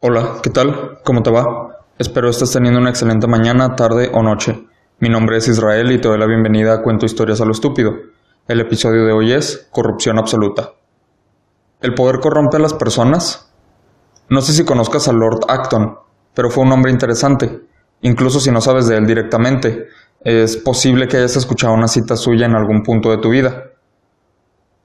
Hola, ¿qué tal? ¿Cómo te va? Espero estés teniendo una excelente mañana, tarde o noche. Mi nombre es Israel y te doy la bienvenida a Cuento Historias a lo Estúpido. El episodio de hoy es Corrupción Absoluta. ¿El poder corrompe a las personas? No sé si conozcas a Lord Acton, pero fue un hombre interesante. Incluso si no sabes de él directamente, es posible que hayas escuchado una cita suya en algún punto de tu vida.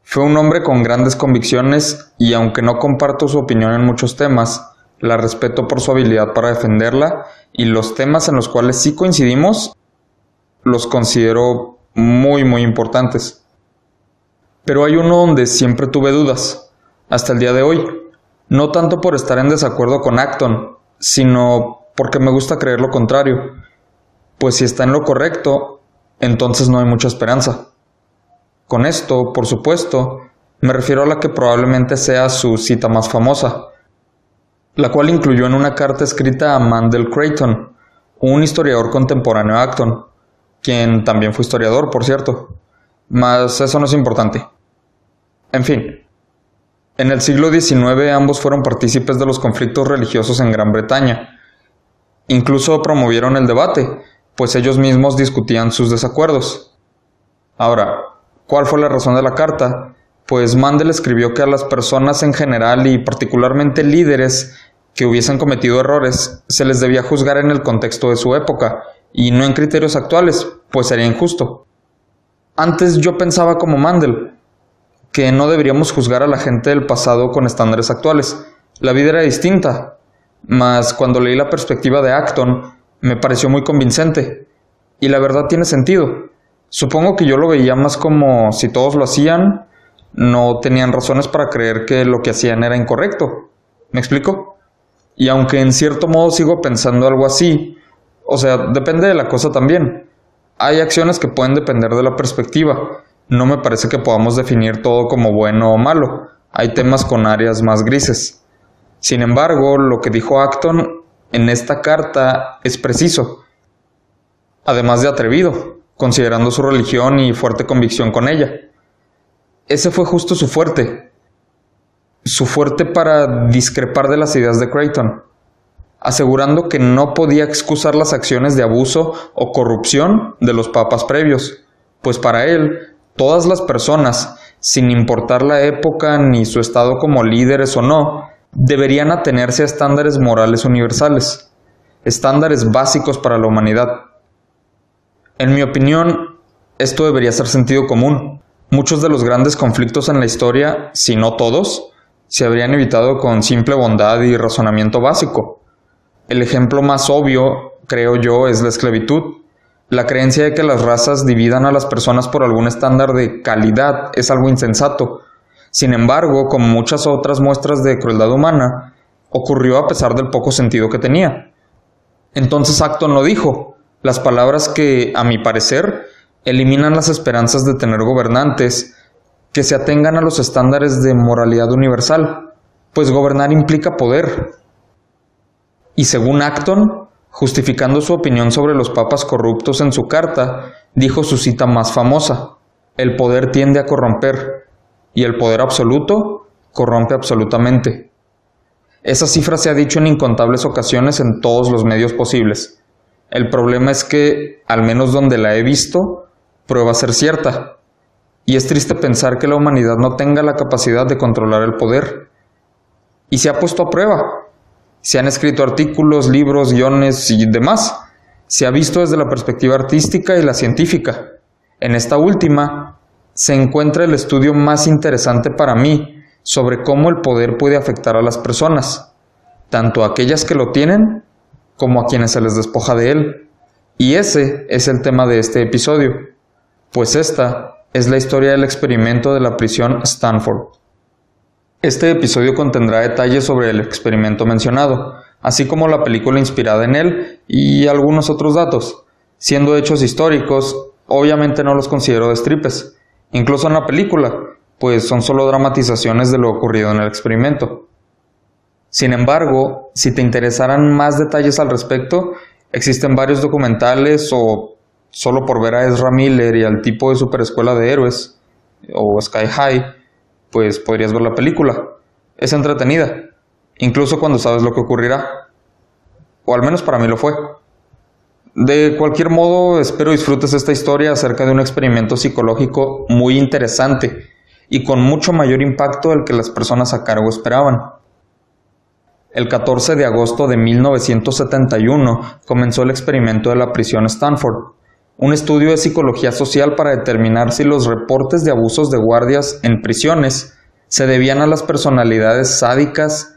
Fue un hombre con grandes convicciones y aunque no comparto su opinión en muchos temas, la respeto por su habilidad para defenderla y los temas en los cuales sí coincidimos los considero muy muy importantes. Pero hay uno donde siempre tuve dudas, hasta el día de hoy, no tanto por estar en desacuerdo con Acton, sino porque me gusta creer lo contrario, pues si está en lo correcto, entonces no hay mucha esperanza. Con esto, por supuesto, me refiero a la que probablemente sea su cita más famosa, la cual incluyó en una carta escrita a Mandel Creighton, un historiador contemporáneo a Acton, quien también fue historiador, por cierto. Mas eso no es importante. En fin, en el siglo XIX ambos fueron partícipes de los conflictos religiosos en Gran Bretaña. Incluso promovieron el debate, pues ellos mismos discutían sus desacuerdos. Ahora, ¿cuál fue la razón de la carta? pues Mandel escribió que a las personas en general y particularmente líderes que hubiesen cometido errores se les debía juzgar en el contexto de su época y no en criterios actuales, pues sería injusto. Antes yo pensaba como Mandel, que no deberíamos juzgar a la gente del pasado con estándares actuales. La vida era distinta, mas cuando leí la perspectiva de Acton me pareció muy convincente. Y la verdad tiene sentido. Supongo que yo lo veía más como si todos lo hacían, no tenían razones para creer que lo que hacían era incorrecto. ¿Me explico? Y aunque en cierto modo sigo pensando algo así, o sea, depende de la cosa también. Hay acciones que pueden depender de la perspectiva. No me parece que podamos definir todo como bueno o malo. Hay temas con áreas más grises. Sin embargo, lo que dijo Acton en esta carta es preciso. Además de atrevido, considerando su religión y fuerte convicción con ella. Ese fue justo su fuerte. Su fuerte para discrepar de las ideas de Creighton, asegurando que no podía excusar las acciones de abuso o corrupción de los papas previos, pues para él, todas las personas, sin importar la época ni su estado como líderes o no, deberían atenerse a estándares morales universales, estándares básicos para la humanidad. En mi opinión, esto debería ser sentido común, Muchos de los grandes conflictos en la historia, si no todos, se habrían evitado con simple bondad y razonamiento básico. El ejemplo más obvio, creo yo, es la esclavitud. La creencia de que las razas dividan a las personas por algún estándar de calidad es algo insensato. Sin embargo, como muchas otras muestras de crueldad humana, ocurrió a pesar del poco sentido que tenía. Entonces Acton lo dijo, las palabras que, a mi parecer, eliminan las esperanzas de tener gobernantes que se atengan a los estándares de moralidad universal, pues gobernar implica poder. Y según Acton, justificando su opinión sobre los papas corruptos en su carta, dijo su cita más famosa, el poder tiende a corromper, y el poder absoluto corrompe absolutamente. Esa cifra se ha dicho en incontables ocasiones en todos los medios posibles. El problema es que, al menos donde la he visto, prueba ser cierta. Y es triste pensar que la humanidad no tenga la capacidad de controlar el poder. Y se ha puesto a prueba. Se han escrito artículos, libros, guiones y demás. Se ha visto desde la perspectiva artística y la científica. En esta última se encuentra el estudio más interesante para mí sobre cómo el poder puede afectar a las personas, tanto a aquellas que lo tienen como a quienes se les despoja de él. Y ese es el tema de este episodio pues esta es la historia del experimento de la prisión Stanford. Este episodio contendrá detalles sobre el experimento mencionado, así como la película inspirada en él y algunos otros datos. Siendo hechos históricos, obviamente no los considero destripes, incluso en la película, pues son solo dramatizaciones de lo ocurrido en el experimento. Sin embargo, si te interesaran más detalles al respecto, existen varios documentales o solo por ver a Ezra Miller y al tipo de superescuela de héroes, o Sky High, pues podrías ver la película. Es entretenida. incluso cuando sabes lo que ocurrirá. O al menos para mí lo fue. De cualquier modo, espero disfrutes esta historia acerca de un experimento psicológico muy interesante y con mucho mayor impacto del que las personas a cargo esperaban. El 14 de agosto de 1971 comenzó el experimento de la prisión Stanford, un estudio de psicología social para determinar si los reportes de abusos de guardias en prisiones se debían a las personalidades sádicas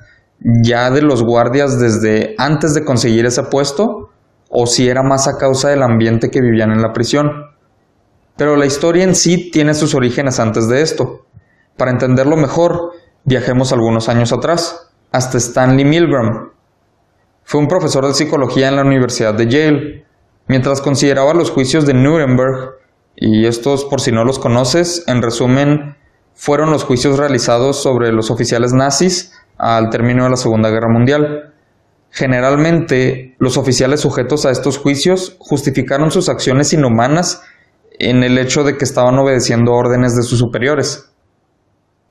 ya de los guardias desde antes de conseguir ese puesto o si era más a causa del ambiente que vivían en la prisión. Pero la historia en sí tiene sus orígenes antes de esto. Para entenderlo mejor, viajemos algunos años atrás, hasta Stanley Milgram. Fue un profesor de psicología en la Universidad de Yale. Mientras consideraba los juicios de Nuremberg, y estos por si no los conoces, en resumen, fueron los juicios realizados sobre los oficiales nazis al término de la Segunda Guerra Mundial. Generalmente, los oficiales sujetos a estos juicios justificaron sus acciones inhumanas en el hecho de que estaban obedeciendo órdenes de sus superiores.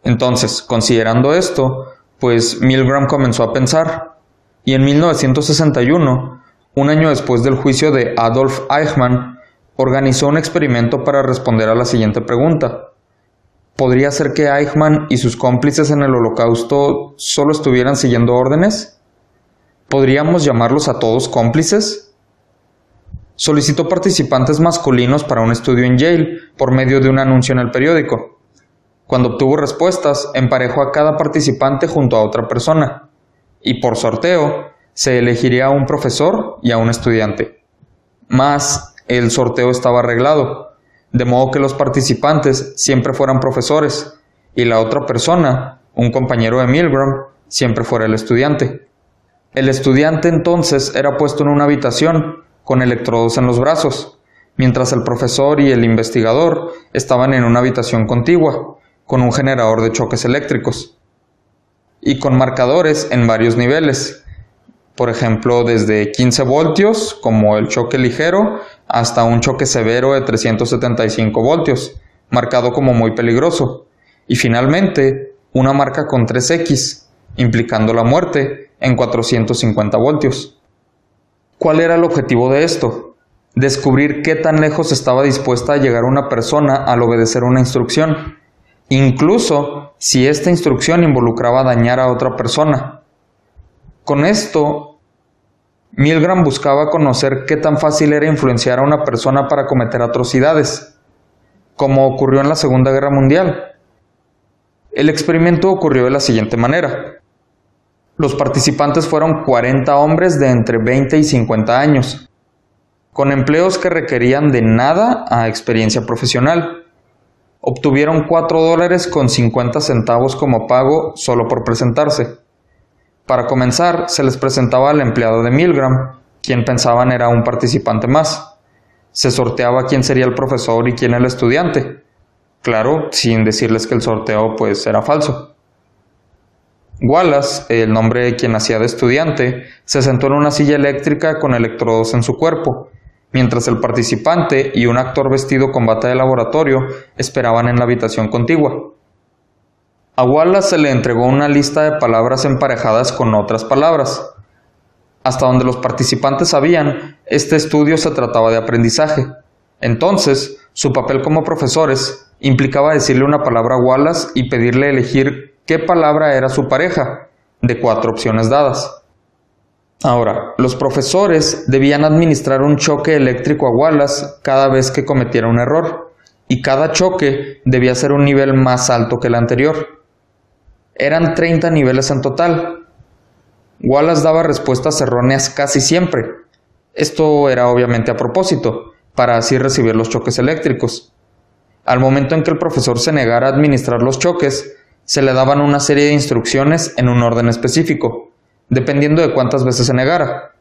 Entonces, considerando esto, pues Milgram comenzó a pensar, y en 1961, un año después del juicio de Adolf Eichmann, organizó un experimento para responder a la siguiente pregunta. ¿Podría ser que Eichmann y sus cómplices en el holocausto solo estuvieran siguiendo órdenes? ¿Podríamos llamarlos a todos cómplices? Solicitó participantes masculinos para un estudio en Yale por medio de un anuncio en el periódico. Cuando obtuvo respuestas, emparejó a cada participante junto a otra persona, y por sorteo se elegiría a un profesor y a un estudiante. Más, el sorteo estaba arreglado, de modo que los participantes siempre fueran profesores y la otra persona, un compañero de Milgram, siempre fuera el estudiante. El estudiante entonces era puesto en una habitación con electrodos en los brazos, mientras el profesor y el investigador estaban en una habitación contigua, con un generador de choques eléctricos, y con marcadores en varios niveles, por ejemplo, desde 15 voltios, como el choque ligero, hasta un choque severo de 375 voltios, marcado como muy peligroso, y finalmente una marca con 3X, implicando la muerte en 450 voltios. ¿Cuál era el objetivo de esto? Descubrir qué tan lejos estaba dispuesta a llegar una persona al obedecer una instrucción, incluso si esta instrucción involucraba dañar a otra persona. Con esto Milgram buscaba conocer qué tan fácil era influenciar a una persona para cometer atrocidades, como ocurrió en la Segunda Guerra Mundial. El experimento ocurrió de la siguiente manera. Los participantes fueron 40 hombres de entre 20 y 50 años, con empleos que requerían de nada a experiencia profesional. Obtuvieron 4 dólares con 50 centavos como pago solo por presentarse. Para comenzar, se les presentaba al empleado de Milgram, quien pensaban era un participante más. Se sorteaba quién sería el profesor y quién el estudiante. Claro, sin decirles que el sorteo pues era falso. Wallace, el nombre de quien hacía de estudiante, se sentó en una silla eléctrica con electrodos en su cuerpo, mientras el participante y un actor vestido con bata de laboratorio esperaban en la habitación contigua. A Wallace se le entregó una lista de palabras emparejadas con otras palabras. Hasta donde los participantes sabían, este estudio se trataba de aprendizaje. Entonces, su papel como profesores implicaba decirle una palabra a Wallace y pedirle elegir qué palabra era su pareja, de cuatro opciones dadas. Ahora, los profesores debían administrar un choque eléctrico a Wallace cada vez que cometiera un error, y cada choque debía ser un nivel más alto que el anterior. Eran 30 niveles en total. Wallace daba respuestas erróneas casi siempre. Esto era obviamente a propósito, para así recibir los choques eléctricos. Al momento en que el profesor se negara a administrar los choques, se le daban una serie de instrucciones en un orden específico, dependiendo de cuántas veces se negara,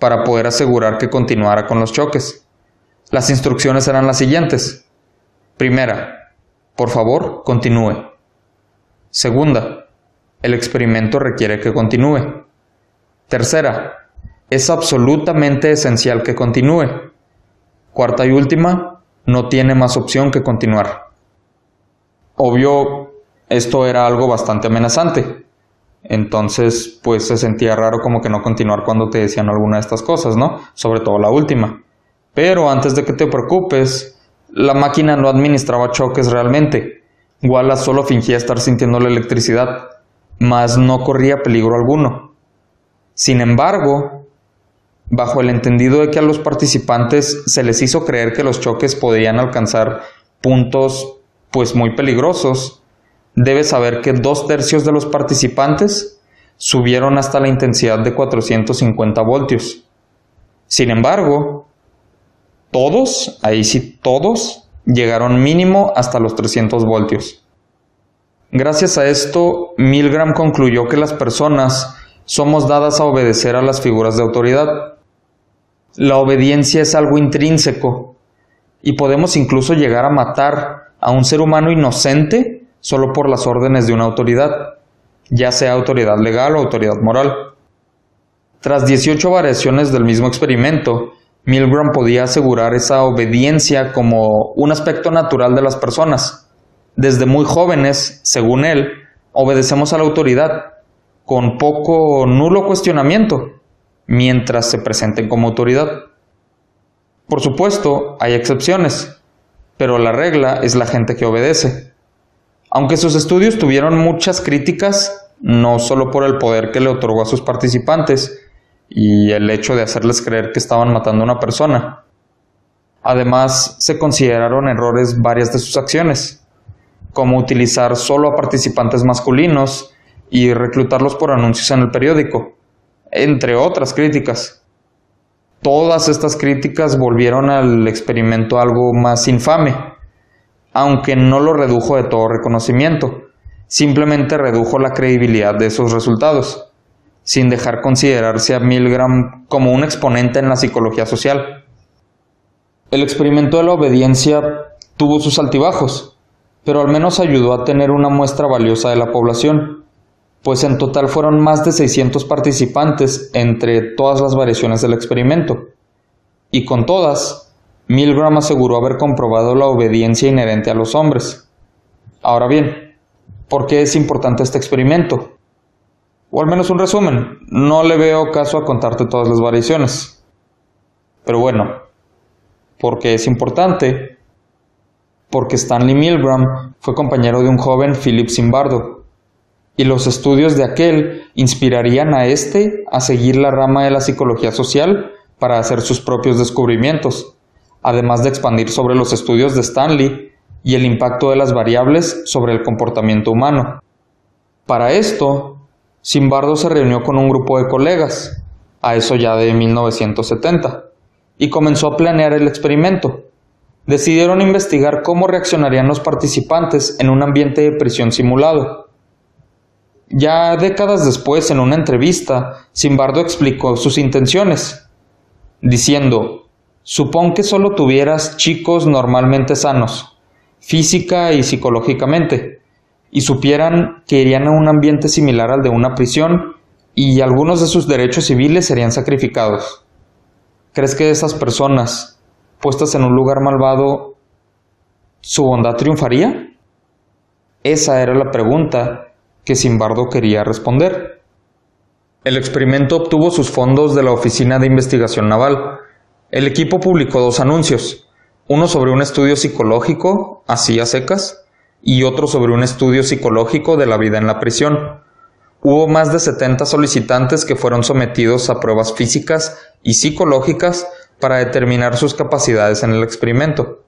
para poder asegurar que continuara con los choques. Las instrucciones eran las siguientes. Primera, por favor, continúe. Segunda, el experimento requiere que continúe. Tercera, es absolutamente esencial que continúe. Cuarta y última, no tiene más opción que continuar. Obvio, esto era algo bastante amenazante. Entonces, pues se sentía raro como que no continuar cuando te decían alguna de estas cosas, ¿no? Sobre todo la última. Pero antes de que te preocupes, la máquina no administraba choques realmente. Wallace solo fingía estar sintiendo la electricidad, mas no corría peligro alguno. Sin embargo, bajo el entendido de que a los participantes se les hizo creer que los choques podían alcanzar puntos pues muy peligrosos, debes saber que dos tercios de los participantes subieron hasta la intensidad de 450 voltios. Sin embargo, todos, ahí sí todos, llegaron mínimo hasta los 300 voltios. Gracias a esto, Milgram concluyó que las personas somos dadas a obedecer a las figuras de autoridad. La obediencia es algo intrínseco y podemos incluso llegar a matar a un ser humano inocente solo por las órdenes de una autoridad, ya sea autoridad legal o autoridad moral. Tras 18 variaciones del mismo experimento, Milgram podía asegurar esa obediencia como un aspecto natural de las personas. Desde muy jóvenes, según él, obedecemos a la autoridad, con poco o nulo cuestionamiento, mientras se presenten como autoridad. Por supuesto, hay excepciones, pero la regla es la gente que obedece. Aunque sus estudios tuvieron muchas críticas, no solo por el poder que le otorgó a sus participantes, y el hecho de hacerles creer que estaban matando a una persona. Además, se consideraron errores varias de sus acciones, como utilizar solo a participantes masculinos y reclutarlos por anuncios en el periódico, entre otras críticas. Todas estas críticas volvieron al experimento algo más infame, aunque no lo redujo de todo reconocimiento, simplemente redujo la credibilidad de esos resultados sin dejar considerarse a Milgram como un exponente en la psicología social. El experimento de la obediencia tuvo sus altibajos, pero al menos ayudó a tener una muestra valiosa de la población, pues en total fueron más de 600 participantes entre todas las variaciones del experimento. Y con todas, Milgram aseguró haber comprobado la obediencia inherente a los hombres. Ahora bien, ¿por qué es importante este experimento? O al menos un resumen. No le veo caso a contarte todas las variaciones. Pero bueno, porque es importante, porque Stanley Milgram fue compañero de un joven Philip Zimbardo, y los estudios de aquel inspirarían a éste a seguir la rama de la psicología social para hacer sus propios descubrimientos, además de expandir sobre los estudios de Stanley y el impacto de las variables sobre el comportamiento humano. Para esto, Simbardo se reunió con un grupo de colegas, a eso ya de 1970, y comenzó a planear el experimento. Decidieron investigar cómo reaccionarían los participantes en un ambiente de prisión simulado. Ya décadas después, en una entrevista, Simbardo explicó sus intenciones, diciendo, Supón que solo tuvieras chicos normalmente sanos, física y psicológicamente, y supieran que irían a un ambiente similar al de una prisión y algunos de sus derechos civiles serían sacrificados. ¿Crees que esas personas, puestas en un lugar malvado, su bondad triunfaría? Esa era la pregunta que Simbardo quería responder. El experimento obtuvo sus fondos de la Oficina de Investigación Naval. El equipo publicó dos anuncios, uno sobre un estudio psicológico, así a secas, y otro sobre un estudio psicológico de la vida en la prisión. Hubo más de 70 solicitantes que fueron sometidos a pruebas físicas y psicológicas para determinar sus capacidades en el experimento.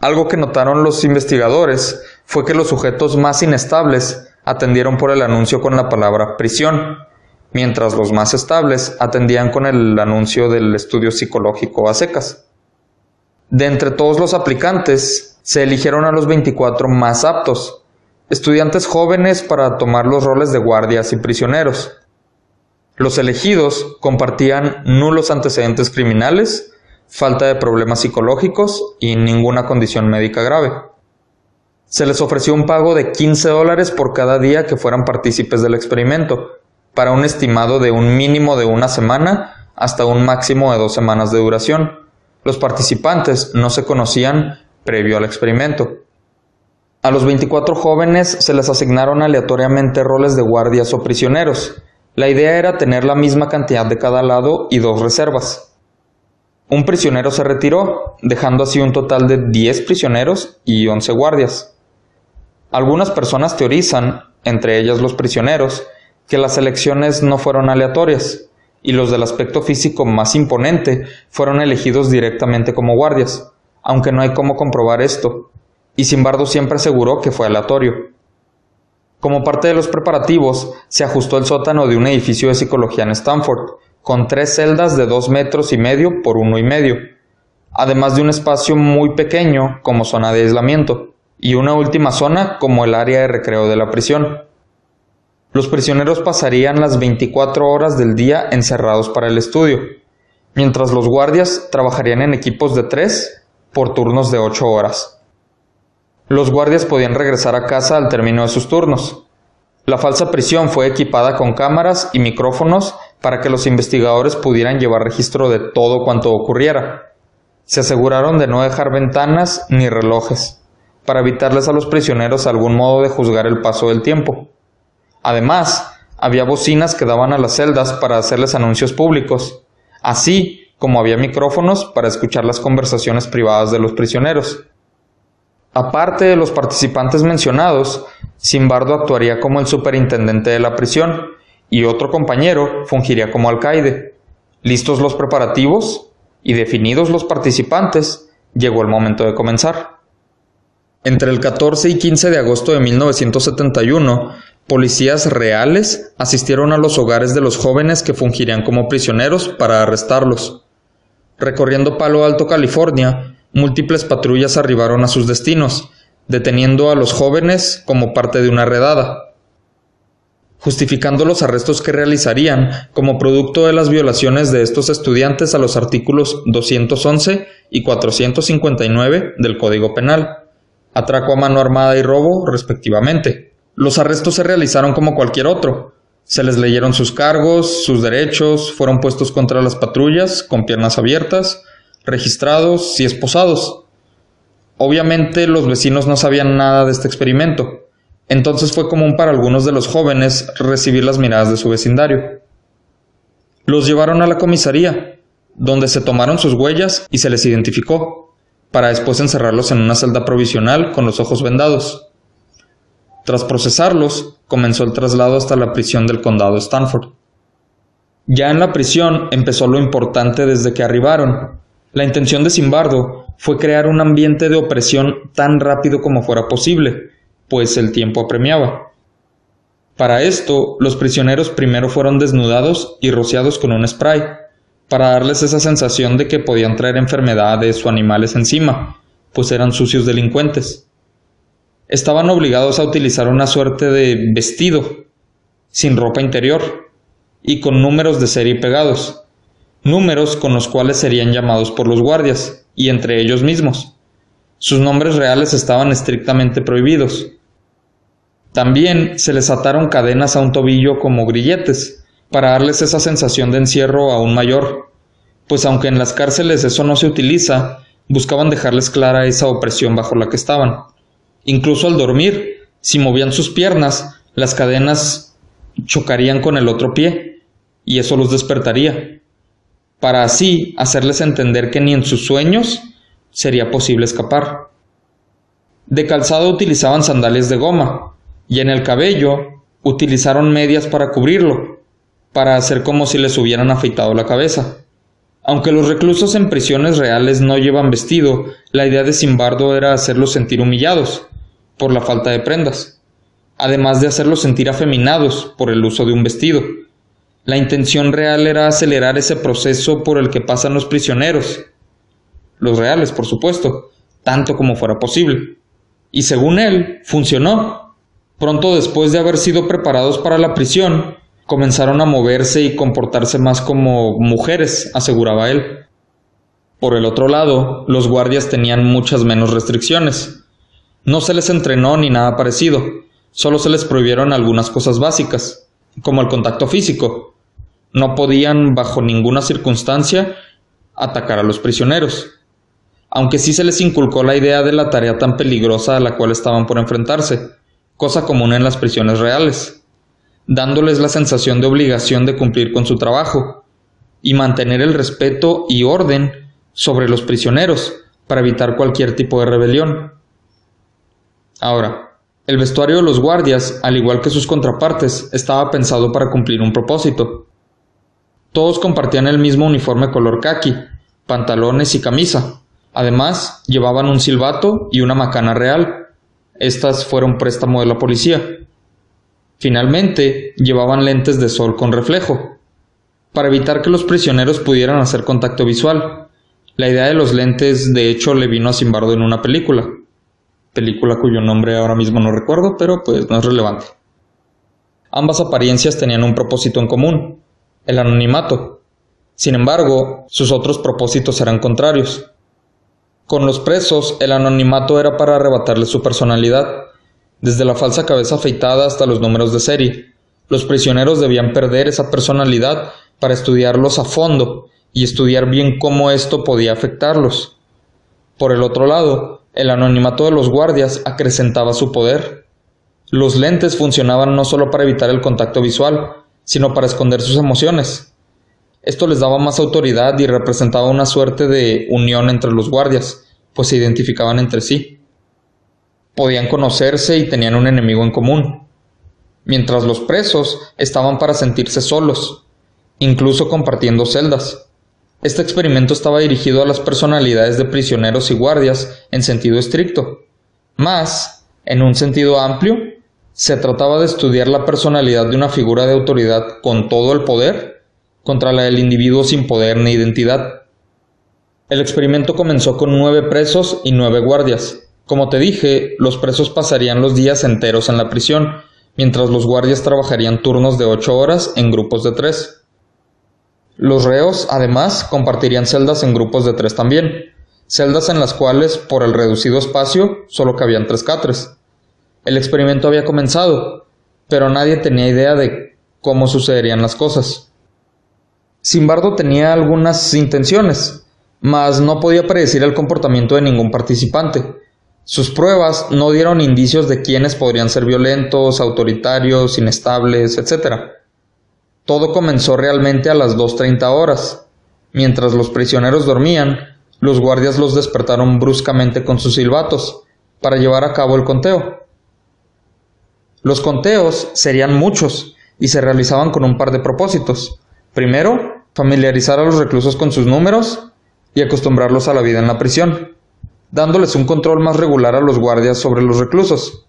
Algo que notaron los investigadores fue que los sujetos más inestables atendieron por el anuncio con la palabra prisión, mientras los más estables atendían con el anuncio del estudio psicológico a secas. De entre todos los aplicantes, se eligieron a los 24 más aptos, estudiantes jóvenes para tomar los roles de guardias y prisioneros. Los elegidos compartían nulos antecedentes criminales, falta de problemas psicológicos y ninguna condición médica grave. Se les ofreció un pago de 15 dólares por cada día que fueran partícipes del experimento, para un estimado de un mínimo de una semana hasta un máximo de dos semanas de duración. Los participantes no se conocían previo al experimento. A los 24 jóvenes se les asignaron aleatoriamente roles de guardias o prisioneros. La idea era tener la misma cantidad de cada lado y dos reservas. Un prisionero se retiró, dejando así un total de 10 prisioneros y 11 guardias. Algunas personas teorizan, entre ellas los prisioneros, que las elecciones no fueron aleatorias, y los del aspecto físico más imponente fueron elegidos directamente como guardias, aunque no hay cómo comprobar esto, y Simbardo siempre aseguró que fue aleatorio. Como parte de los preparativos, se ajustó el sótano de un edificio de psicología en Stanford, con tres celdas de dos metros y medio por uno y medio, además de un espacio muy pequeño como zona de aislamiento, y una última zona como el área de recreo de la prisión. Los prisioneros pasarían las 24 horas del día encerrados para el estudio, mientras los guardias trabajarían en equipos de tres por turnos de ocho horas. Los guardias podían regresar a casa al término de sus turnos. La falsa prisión fue equipada con cámaras y micrófonos para que los investigadores pudieran llevar registro de todo cuanto ocurriera. Se aseguraron de no dejar ventanas ni relojes, para evitarles a los prisioneros algún modo de juzgar el paso del tiempo. Además, había bocinas que daban a las celdas para hacerles anuncios públicos, así como había micrófonos para escuchar las conversaciones privadas de los prisioneros. Aparte de los participantes mencionados, Simbardo actuaría como el superintendente de la prisión y otro compañero fungiría como alcaide. Listos los preparativos y definidos los participantes, llegó el momento de comenzar. Entre el 14 y 15 de agosto de 1971, policías reales asistieron a los hogares de los jóvenes que fungirían como prisioneros para arrestarlos. Recorriendo Palo Alto, California, múltiples patrullas arribaron a sus destinos, deteniendo a los jóvenes como parte de una redada, justificando los arrestos que realizarían como producto de las violaciones de estos estudiantes a los artículos 211 y 459 del Código Penal, atraco a mano armada y robo, respectivamente. Los arrestos se realizaron como cualquier otro. Se les leyeron sus cargos, sus derechos, fueron puestos contra las patrullas con piernas abiertas, registrados y esposados. Obviamente los vecinos no sabían nada de este experimento, entonces fue común para algunos de los jóvenes recibir las miradas de su vecindario. Los llevaron a la comisaría, donde se tomaron sus huellas y se les identificó, para después encerrarlos en una celda provisional con los ojos vendados. Tras procesarlos, comenzó el traslado hasta la prisión del condado Stanford. Ya en la prisión empezó lo importante desde que arribaron. La intención de Simbardo fue crear un ambiente de opresión tan rápido como fuera posible, pues el tiempo apremiaba. Para esto, los prisioneros primero fueron desnudados y rociados con un spray, para darles esa sensación de que podían traer enfermedades o animales encima, pues eran sucios delincuentes estaban obligados a utilizar una suerte de vestido, sin ropa interior, y con números de serie pegados, números con los cuales serían llamados por los guardias, y entre ellos mismos. Sus nombres reales estaban estrictamente prohibidos. También se les ataron cadenas a un tobillo como grilletes, para darles esa sensación de encierro aún mayor, pues aunque en las cárceles eso no se utiliza, buscaban dejarles clara esa opresión bajo la que estaban. Incluso al dormir, si movían sus piernas, las cadenas chocarían con el otro pie, y eso los despertaría, para así hacerles entender que ni en sus sueños sería posible escapar. De calzado utilizaban sandalias de goma, y en el cabello utilizaron medias para cubrirlo, para hacer como si les hubieran afeitado la cabeza. Aunque los reclusos en prisiones reales no llevan vestido, la idea de Simbardo era hacerlos sentir humillados, por la falta de prendas, además de hacerlos sentir afeminados por el uso de un vestido. La intención real era acelerar ese proceso por el que pasan los prisioneros, los reales, por supuesto, tanto como fuera posible. Y según él, funcionó. Pronto después de haber sido preparados para la prisión, comenzaron a moverse y comportarse más como mujeres, aseguraba él. Por el otro lado, los guardias tenían muchas menos restricciones. No se les entrenó ni nada parecido, solo se les prohibieron algunas cosas básicas, como el contacto físico. No podían, bajo ninguna circunstancia, atacar a los prisioneros. aunque sí se les inculcó la idea de la tarea tan peligrosa a la cual estaban por enfrentarse, cosa común en las prisiones reales, dándoles la sensación de obligación de cumplir con su trabajo y mantener el respeto y orden sobre los prisioneros para evitar cualquier tipo de rebelión. Ahora, el vestuario de los guardias, al igual que sus contrapartes, estaba pensado para cumplir un propósito. Todos compartían el mismo uniforme color khaki, pantalones y camisa, Además, llevaban un silbato y una macana real. Estas fueron préstamo de la policía. Finalmente, llevaban lentes de sol con reflejo, para evitar que los prisioneros pudieran hacer contacto visual. La idea de los lentes, de hecho, le vino a Simbardo en una película. Película cuyo nombre ahora mismo no recuerdo, pero pues no es relevante. Ambas apariencias tenían un propósito en común, el anonimato. Sin embargo, sus otros propósitos eran contrarios. Con los presos, el anonimato era para arrebatarles su personalidad, desde la falsa cabeza afeitada hasta los números de serie. Los prisioneros debían perder esa personalidad para estudiarlos a fondo y estudiar bien cómo esto podía afectarlos. Por el otro lado, el anonimato de los guardias acrecentaba su poder. Los lentes funcionaban no solo para evitar el contacto visual, sino para esconder sus emociones. Esto les daba más autoridad y representaba una suerte de unión entre los guardias, pues se identificaban entre sí. Podían conocerse y tenían un enemigo en común, mientras los presos estaban para sentirse solos, incluso compartiendo celdas. Este experimento estaba dirigido a las personalidades de prisioneros y guardias en sentido estricto. Más, en un sentido amplio, se trataba de estudiar la personalidad de una figura de autoridad con todo el poder contra la del individuo sin poder ni identidad. El experimento comenzó con nueve presos y nueve guardias. Como te dije, los presos pasarían los días enteros en la prisión, mientras los guardias trabajarían turnos de ocho horas en grupos de tres. Los reos, además, compartirían celdas en grupos de tres también, celdas en las cuales, por el reducido espacio, solo cabían tres catres. El experimento había comenzado, pero nadie tenía idea de cómo sucederían las cosas. Simbardo tenía algunas intenciones, mas no podía predecir el comportamiento de ningún participante. Sus pruebas no dieron indicios de quiénes podrían ser violentos, autoritarios, inestables, etc. Todo comenzó realmente a las 2.30 horas. Mientras los prisioneros dormían, los guardias los despertaron bruscamente con sus silbatos, para llevar a cabo el conteo. Los conteos serían muchos y se realizaban con un par de propósitos. Primero, familiarizar a los reclusos con sus números y acostumbrarlos a la vida en la prisión, dándoles un control más regular a los guardias sobre los reclusos.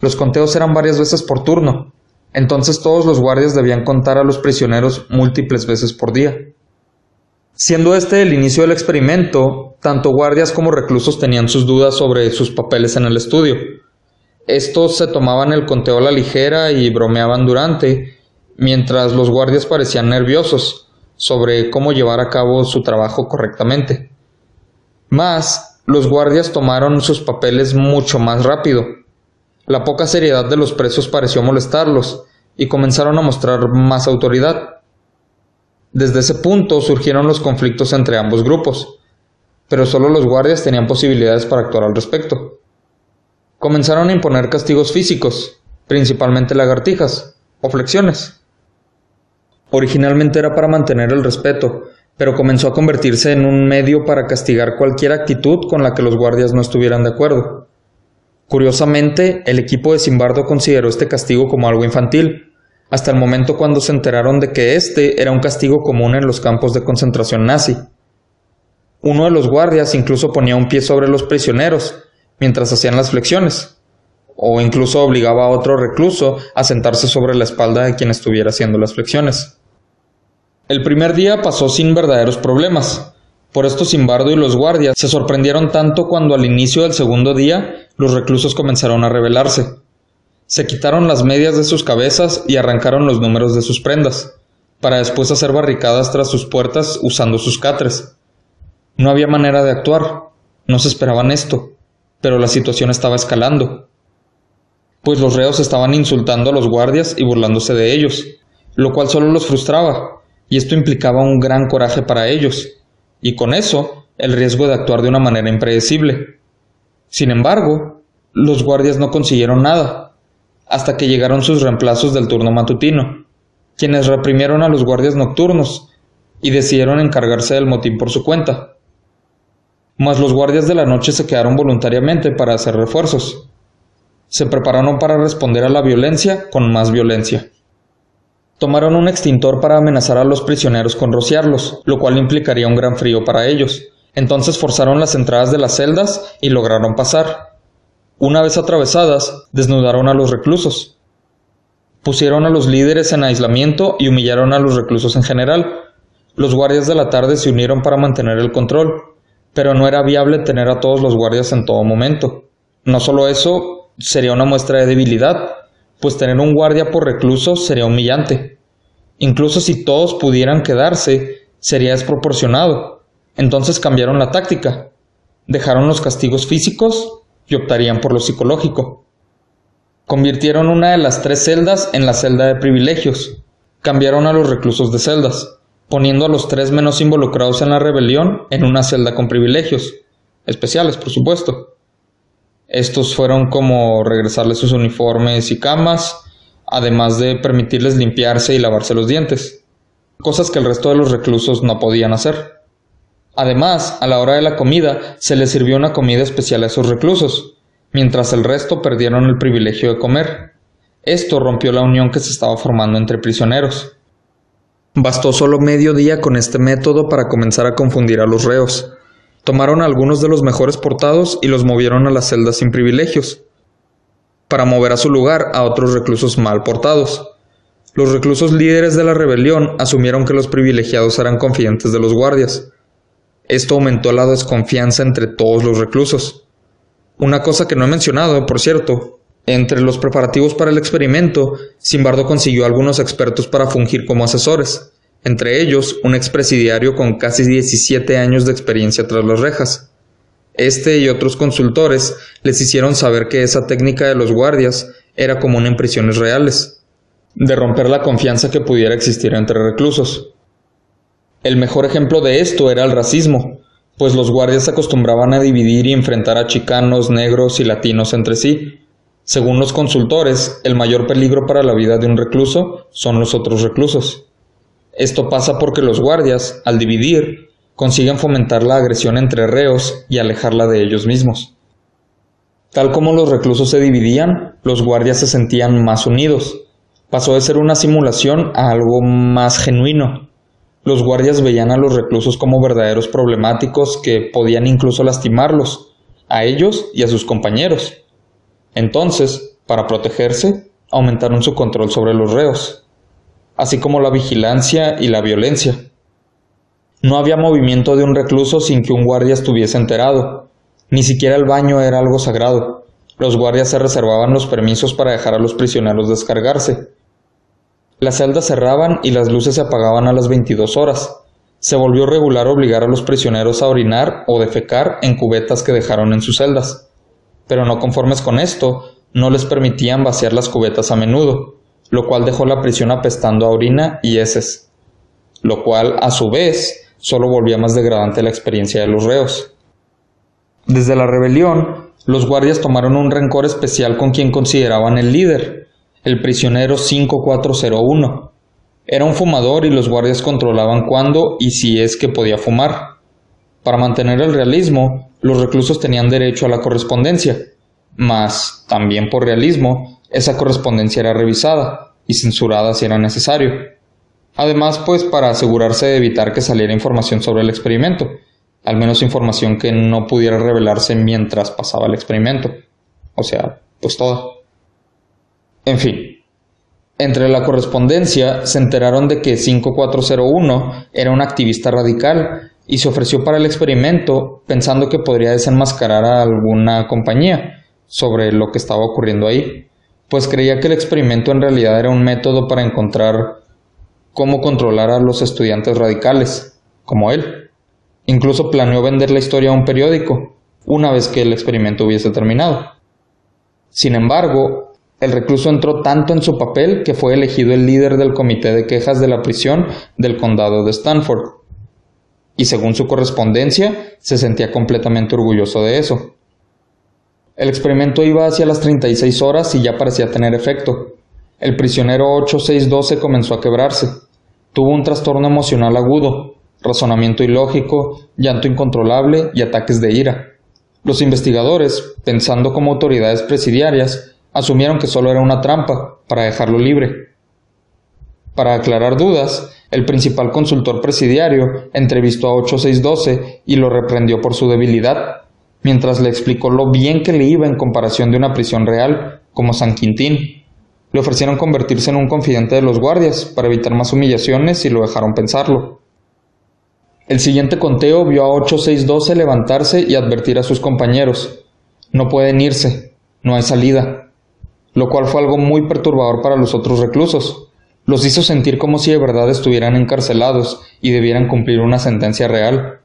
Los conteos eran varias veces por turno, entonces todos los guardias debían contar a los prisioneros múltiples veces por día. Siendo este el inicio del experimento, tanto guardias como reclusos tenían sus dudas sobre sus papeles en el estudio. Estos se tomaban el conteo a la ligera y bromeaban durante, mientras los guardias parecían nerviosos sobre cómo llevar a cabo su trabajo correctamente. Más, los guardias tomaron sus papeles mucho más rápido. La poca seriedad de los presos pareció molestarlos y comenzaron a mostrar más autoridad. Desde ese punto surgieron los conflictos entre ambos grupos, pero solo los guardias tenían posibilidades para actuar al respecto. Comenzaron a imponer castigos físicos, principalmente lagartijas o flexiones. Originalmente era para mantener el respeto, pero comenzó a convertirse en un medio para castigar cualquier actitud con la que los guardias no estuvieran de acuerdo. Curiosamente, el equipo de Simbardo consideró este castigo como algo infantil, hasta el momento cuando se enteraron de que este era un castigo común en los campos de concentración nazi. Uno de los guardias incluso ponía un pie sobre los prisioneros mientras hacían las flexiones, o incluso obligaba a otro recluso a sentarse sobre la espalda de quien estuviera haciendo las flexiones. El primer día pasó sin verdaderos problemas. Por esto Simbardo y los guardias se sorprendieron tanto cuando al inicio del segundo día los reclusos comenzaron a rebelarse. Se quitaron las medias de sus cabezas y arrancaron los números de sus prendas, para después hacer barricadas tras sus puertas usando sus catres. No había manera de actuar, no se esperaban esto, pero la situación estaba escalando, pues los reos estaban insultando a los guardias y burlándose de ellos, lo cual solo los frustraba, y esto implicaba un gran coraje para ellos, y con eso el riesgo de actuar de una manera impredecible. Sin embargo, los guardias no consiguieron nada, hasta que llegaron sus reemplazos del turno matutino, quienes reprimieron a los guardias nocturnos y decidieron encargarse del motín por su cuenta. Mas los guardias de la noche se quedaron voluntariamente para hacer refuerzos. Se prepararon para responder a la violencia con más violencia. Tomaron un extintor para amenazar a los prisioneros con rociarlos, lo cual implicaría un gran frío para ellos. Entonces forzaron las entradas de las celdas y lograron pasar. Una vez atravesadas, desnudaron a los reclusos. Pusieron a los líderes en aislamiento y humillaron a los reclusos en general. Los guardias de la tarde se unieron para mantener el control, pero no era viable tener a todos los guardias en todo momento. No solo eso, sería una muestra de debilidad, pues tener un guardia por recluso sería humillante. Incluso si todos pudieran quedarse, sería desproporcionado. Entonces cambiaron la táctica. Dejaron los castigos físicos y optarían por lo psicológico. Convirtieron una de las tres celdas en la celda de privilegios. Cambiaron a los reclusos de celdas, poniendo a los tres menos involucrados en la rebelión en una celda con privilegios, especiales por supuesto. Estos fueron como regresarles sus uniformes y camas, además de permitirles limpiarse y lavarse los dientes, cosas que el resto de los reclusos no podían hacer. Además, a la hora de la comida, se les sirvió una comida especial a esos reclusos, mientras el resto perdieron el privilegio de comer. Esto rompió la unión que se estaba formando entre prisioneros. Bastó solo medio día con este método para comenzar a confundir a los reos. Tomaron a algunos de los mejores portados y los movieron a las celdas sin privilegios, para mover a su lugar a otros reclusos mal portados. Los reclusos líderes de la rebelión asumieron que los privilegiados eran confidentes de los guardias, esto aumentó la desconfianza entre todos los reclusos. Una cosa que no he mencionado, por cierto, entre los preparativos para el experimento, Simbardo consiguió algunos expertos para fungir como asesores, entre ellos un expresidiario con casi 17 años de experiencia tras las rejas. Este y otros consultores les hicieron saber que esa técnica de los guardias era común en prisiones reales, de romper la confianza que pudiera existir entre reclusos. El mejor ejemplo de esto era el racismo, pues los guardias acostumbraban a dividir y enfrentar a chicanos, negros y latinos entre sí. Según los consultores, el mayor peligro para la vida de un recluso son los otros reclusos. Esto pasa porque los guardias, al dividir, consiguen fomentar la agresión entre reos y alejarla de ellos mismos. Tal como los reclusos se dividían, los guardias se sentían más unidos. Pasó de ser una simulación a algo más genuino, los guardias veían a los reclusos como verdaderos problemáticos que podían incluso lastimarlos, a ellos y a sus compañeros. Entonces, para protegerse, aumentaron su control sobre los reos, así como la vigilancia y la violencia. No había movimiento de un recluso sin que un guardia estuviese enterado. Ni siquiera el baño era algo sagrado. Los guardias se reservaban los permisos para dejar a los prisioneros descargarse, las celdas cerraban y las luces se apagaban a las 22 horas. Se volvió regular obligar a los prisioneros a orinar o defecar en cubetas que dejaron en sus celdas. Pero no conformes con esto, no les permitían vaciar las cubetas a menudo, lo cual dejó la prisión apestando a orina y heces, lo cual, a su vez, solo volvía más degradante la experiencia de los reos. Desde la rebelión, los guardias tomaron un rencor especial con quien consideraban el líder, el prisionero 5401. Era un fumador y los guardias controlaban cuándo y si es que podía fumar. Para mantener el realismo, los reclusos tenían derecho a la correspondencia, mas, también por realismo, esa correspondencia era revisada y censurada si era necesario. Además, pues para asegurarse de evitar que saliera información sobre el experimento, al menos información que no pudiera revelarse mientras pasaba el experimento. O sea, pues toda. En fin, entre la correspondencia se enteraron de que 5401 era un activista radical y se ofreció para el experimento pensando que podría desenmascarar a alguna compañía sobre lo que estaba ocurriendo ahí, pues creía que el experimento en realidad era un método para encontrar cómo controlar a los estudiantes radicales, como él. Incluso planeó vender la historia a un periódico, una vez que el experimento hubiese terminado. Sin embargo, el recluso entró tanto en su papel que fue elegido el líder del comité de quejas de la prisión del condado de Stanford. y según su correspondencia, se sentía completamente orgulloso de eso. El experimento iba hacia las 36 horas y ya parecía tener efecto. El prisionero 8612 comenzó a quebrarse. Tuvo un trastorno emocional agudo, razonamiento ilógico, llanto incontrolable y ataques de ira. Los investigadores, pensando como autoridades presidiarias, asumieron que solo era una trampa para dejarlo libre. Para aclarar dudas, el principal consultor presidiario entrevistó a 8612 y lo reprendió por su debilidad, mientras le explicó lo bien que le iba en comparación de una prisión real, como San Quintín. Le ofrecieron convertirse en un confidente de los guardias para evitar más humillaciones y lo dejaron pensarlo. El siguiente conteo vio a 8612 levantarse y advertir a sus compañeros. No pueden irse, no hay salida. Lo cual fue algo muy perturbador para los otros reclusos. Los hizo sentir como si de verdad estuvieran encarcelados y debieran cumplir una sentencia real.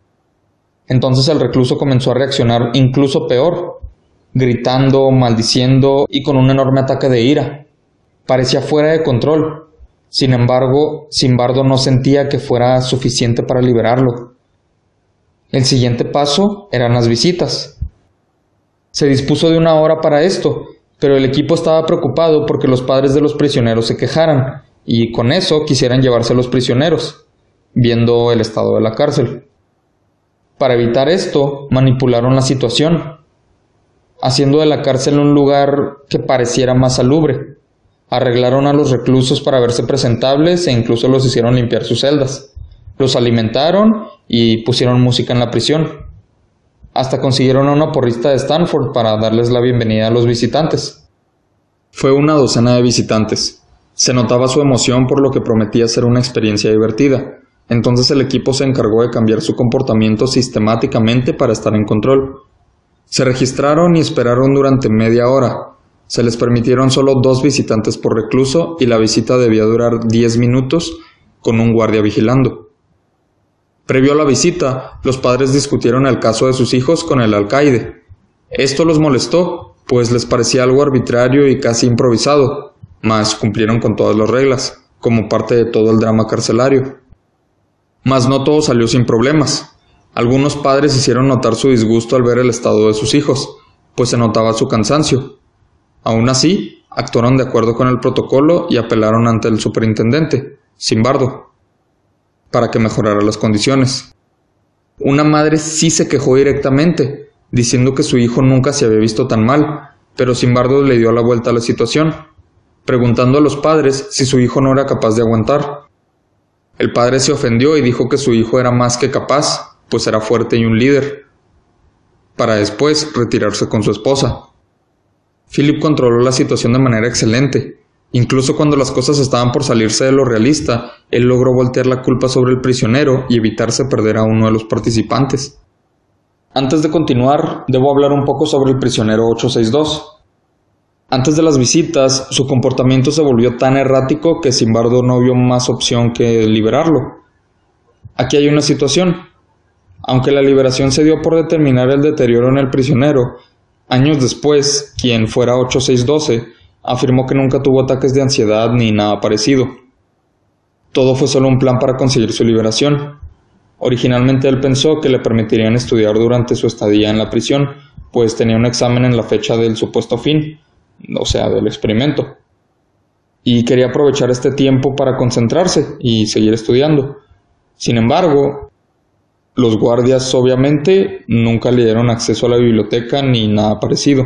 Entonces el recluso comenzó a reaccionar incluso peor, gritando, maldiciendo y con un enorme ataque de ira. Parecía fuera de control, sin embargo, Simbardo no sentía que fuera suficiente para liberarlo. El siguiente paso eran las visitas. Se dispuso de una hora para esto, pero el equipo estaba preocupado porque los padres de los prisioneros se quejaran y con eso quisieran llevarse a los prisioneros, viendo el estado de la cárcel. Para evitar esto, manipularon la situación, haciendo de la cárcel un lugar que pareciera más salubre. Arreglaron a los reclusos para verse presentables e incluso los hicieron limpiar sus celdas. Los alimentaron y pusieron música en la prisión. Hasta consiguieron a una porrista de Stanford para darles la bienvenida a los visitantes. Fue una docena de visitantes. Se notaba su emoción por lo que prometía ser una experiencia divertida. Entonces el equipo se encargó de cambiar su comportamiento sistemáticamente para estar en control. Se registraron y esperaron durante media hora, se les permitieron solo dos visitantes por recluso y la visita debía durar diez minutos con un guardia vigilando. Previo a la visita, los padres discutieron el caso de sus hijos con el alcaide. Esto los molestó, pues les parecía algo arbitrario y casi improvisado, mas cumplieron con todas las reglas, como parte de todo el drama carcelario. Mas no todo salió sin problemas. Algunos padres hicieron notar su disgusto al ver el estado de sus hijos, pues se notaba su cansancio, Aún así, actuaron de acuerdo con el protocolo y apelaron ante el superintendente, Simbardo, para que mejorara las condiciones. Una madre sí se quejó directamente, diciendo que su hijo nunca se había visto tan mal, pero Simbardo le dio la vuelta a la situación, preguntando a los padres si su hijo no era capaz de aguantar. El padre se ofendió y dijo que su hijo era más que capaz, pues era fuerte y un líder, para después retirarse con su esposa. Philip controló la situación de manera excelente. Incluso cuando las cosas estaban por salirse de lo realista, él logró voltear la culpa sobre el prisionero y evitarse perder a uno de los participantes. Antes de continuar, debo hablar un poco sobre el prisionero 862. Antes de las visitas, su comportamiento se volvió tan errático que Simbardo no vio más opción que liberarlo. Aquí hay una situación. Aunque la liberación se dio por determinar el deterioro en el prisionero, Años después, quien fuera 8612 afirmó que nunca tuvo ataques de ansiedad ni nada parecido. Todo fue solo un plan para conseguir su liberación. Originalmente él pensó que le permitirían estudiar durante su estadía en la prisión, pues tenía un examen en la fecha del supuesto fin, o sea, del experimento. Y quería aprovechar este tiempo para concentrarse y seguir estudiando. Sin embargo, los guardias obviamente nunca le dieron acceso a la biblioteca ni nada parecido.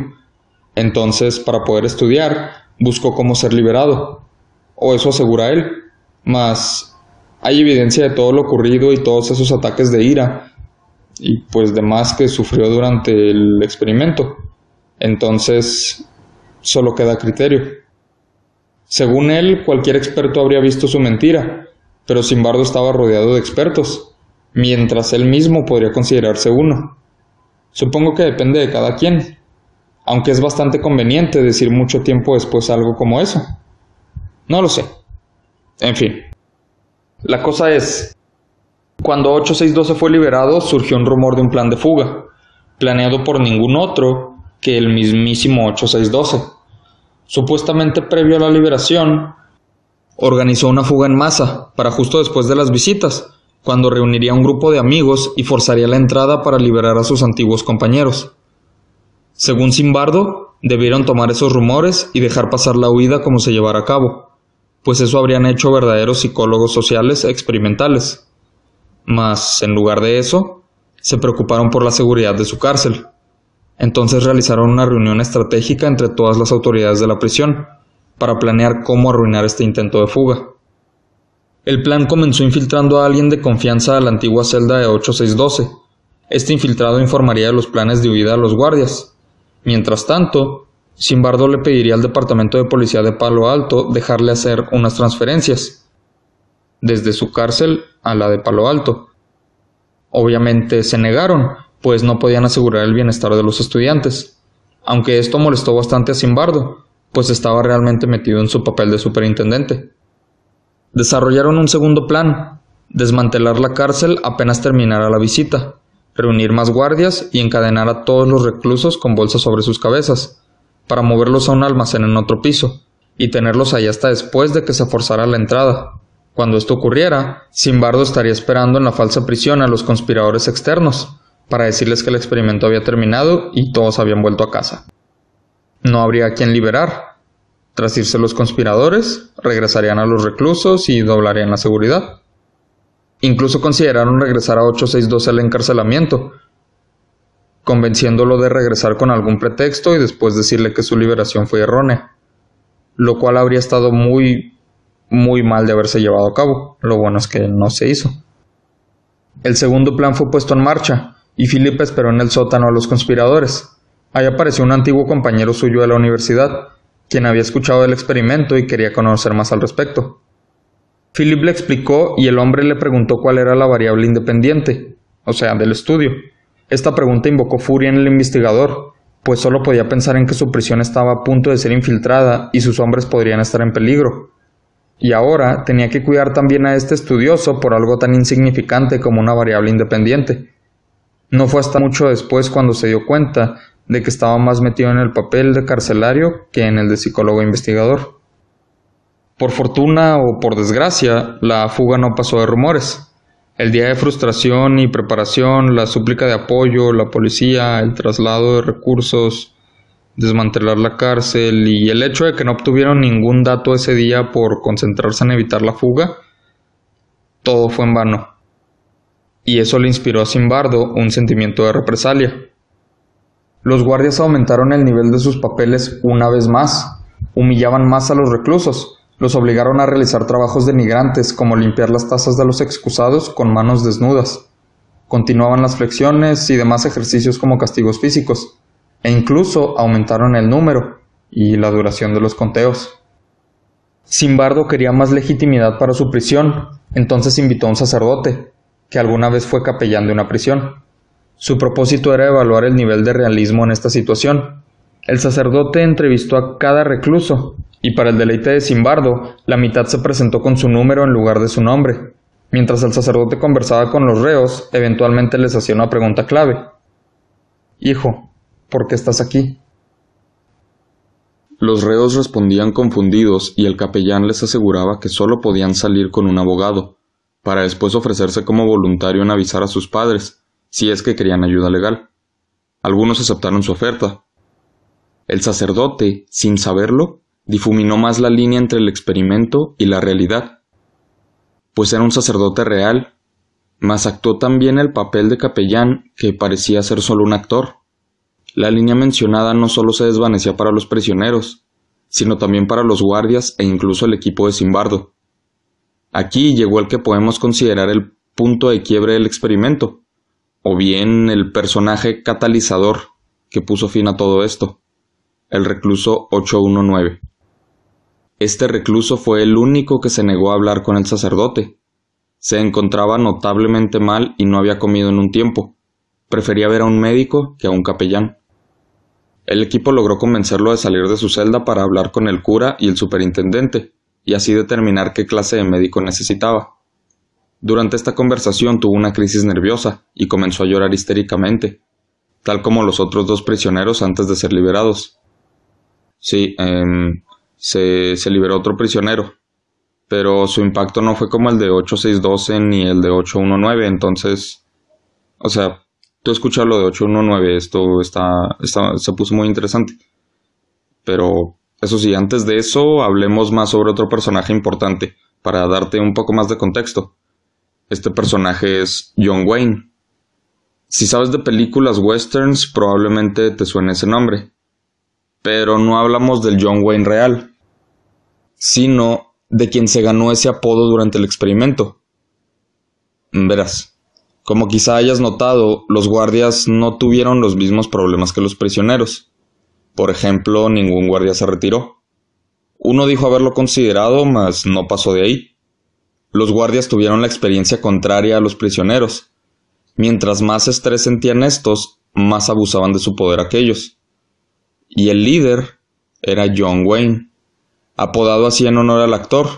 Entonces, para poder estudiar, buscó cómo ser liberado. O eso asegura él. Mas hay evidencia de todo lo ocurrido y todos esos ataques de ira. Y pues demás que sufrió durante el experimento. Entonces, solo queda criterio. Según él, cualquier experto habría visto su mentira, pero Simbardo estaba rodeado de expertos mientras él mismo podría considerarse uno. Supongo que depende de cada quien, aunque es bastante conveniente decir mucho tiempo después algo como eso. No lo sé. En fin. La cosa es, cuando 8612 fue liberado surgió un rumor de un plan de fuga, planeado por ningún otro que el mismísimo 8612. Supuestamente previo a la liberación, organizó una fuga en masa para justo después de las visitas, cuando reuniría un grupo de amigos y forzaría la entrada para liberar a sus antiguos compañeros. Según Simbardo, debieron tomar esos rumores y dejar pasar la huida como se llevara a cabo, pues eso habrían hecho verdaderos psicólogos sociales experimentales. Mas, en lugar de eso, se preocuparon por la seguridad de su cárcel. Entonces realizaron una reunión estratégica entre todas las autoridades de la prisión, para planear cómo arruinar este intento de fuga. El plan comenzó infiltrando a alguien de confianza a la antigua celda de 8612. Este infiltrado informaría de los planes de huida a los guardias. Mientras tanto, Simbardo le pediría al departamento de policía de Palo Alto dejarle hacer unas transferencias, desde su cárcel a la de Palo Alto. Obviamente se negaron, pues no podían asegurar el bienestar de los estudiantes, aunque esto molestó bastante a Simbardo, pues estaba realmente metido en su papel de superintendente. Desarrollaron un segundo plan, desmantelar la cárcel apenas terminara la visita, reunir más guardias y encadenar a todos los reclusos con bolsas sobre sus cabezas, para moverlos a un almacén en otro piso, y tenerlos ahí hasta después de que se forzara la entrada. Cuando esto ocurriera, Simbardo estaría esperando en la falsa prisión a los conspiradores externos, para decirles que el experimento había terminado y todos habían vuelto a casa. No habría a quien liberar. Tras irse los conspiradores, regresarían a los reclusos y doblarían la seguridad. Incluso consideraron regresar a 862 al encarcelamiento, convenciéndolo de regresar con algún pretexto y después decirle que su liberación fue errónea, lo cual habría estado muy, muy mal de haberse llevado a cabo. Lo bueno es que no se hizo. El segundo plan fue puesto en marcha, y Philip esperó en el sótano a los conspiradores. Ahí apareció un antiguo compañero suyo de la universidad, quien había escuchado el experimento y quería conocer más al respecto. Philip le explicó y el hombre le preguntó cuál era la variable independiente, o sea, del estudio. Esta pregunta invocó furia en el investigador, pues solo podía pensar en que su prisión estaba a punto de ser infiltrada y sus hombres podrían estar en peligro. Y ahora tenía que cuidar también a este estudioso por algo tan insignificante como una variable independiente. No fue hasta mucho después cuando se dio cuenta de que estaba más metido en el papel de carcelario que en el de psicólogo investigador. Por fortuna o por desgracia, la fuga no pasó de rumores. El día de frustración y preparación, la súplica de apoyo, la policía, el traslado de recursos, desmantelar la cárcel y el hecho de que no obtuvieron ningún dato ese día por concentrarse en evitar la fuga, todo fue en vano. Y eso le inspiró a Simbardo un sentimiento de represalia. Los guardias aumentaron el nivel de sus papeles una vez más, humillaban más a los reclusos, los obligaron a realizar trabajos denigrantes como limpiar las tazas de los excusados con manos desnudas. Continuaban las flexiones y demás ejercicios como castigos físicos, e incluso aumentaron el número y la duración de los conteos. Simbardo quería más legitimidad para su prisión, entonces invitó a un sacerdote, que alguna vez fue capellán de una prisión. Su propósito era evaluar el nivel de realismo en esta situación. El sacerdote entrevistó a cada recluso, y para el deleite de Simbardo, la mitad se presentó con su número en lugar de su nombre. Mientras el sacerdote conversaba con los reos, eventualmente les hacía una pregunta clave. Hijo, ¿por qué estás aquí? Los reos respondían confundidos y el capellán les aseguraba que solo podían salir con un abogado, para después ofrecerse como voluntario en avisar a sus padres, si es que querían ayuda legal. Algunos aceptaron su oferta. El sacerdote, sin saberlo, difuminó más la línea entre el experimento y la realidad. Pues era un sacerdote real, mas actuó también el papel de capellán que parecía ser solo un actor. La línea mencionada no solo se desvanecía para los prisioneros, sino también para los guardias e incluso el equipo de Simbardo. Aquí llegó el que podemos considerar el punto de quiebre del experimento o bien el personaje catalizador que puso fin a todo esto, el recluso 819. Este recluso fue el único que se negó a hablar con el sacerdote. Se encontraba notablemente mal y no había comido en un tiempo. Prefería ver a un médico que a un capellán. El equipo logró convencerlo de salir de su celda para hablar con el cura y el superintendente, y así determinar qué clase de médico necesitaba. Durante esta conversación tuvo una crisis nerviosa y comenzó a llorar histéricamente, tal como los otros dos prisioneros antes de ser liberados. Sí, em, se, liberó otro prisionero. pero su impacto no fue como el de 8612 ni el de 819, entonces, o sea, tú escuchas lo de 819, esto está, está, se puso muy interesante. Pero, eso sí, antes de eso, hablemos más sobre otro personaje importante, para darte un poco más de contexto. Este personaje es John Wayne. Si sabes de películas westerns, probablemente te suene ese nombre. Pero no hablamos del John Wayne real, sino de quien se ganó ese apodo durante el experimento. Verás, como quizá hayas notado, los guardias no tuvieron los mismos problemas que los prisioneros. Por ejemplo, ningún guardia se retiró. Uno dijo haberlo considerado, mas no pasó de ahí. Los guardias tuvieron la experiencia contraria a los prisioneros. Mientras más estrés sentían estos, más abusaban de su poder aquellos. Y el líder era John Wayne, apodado así en honor al actor,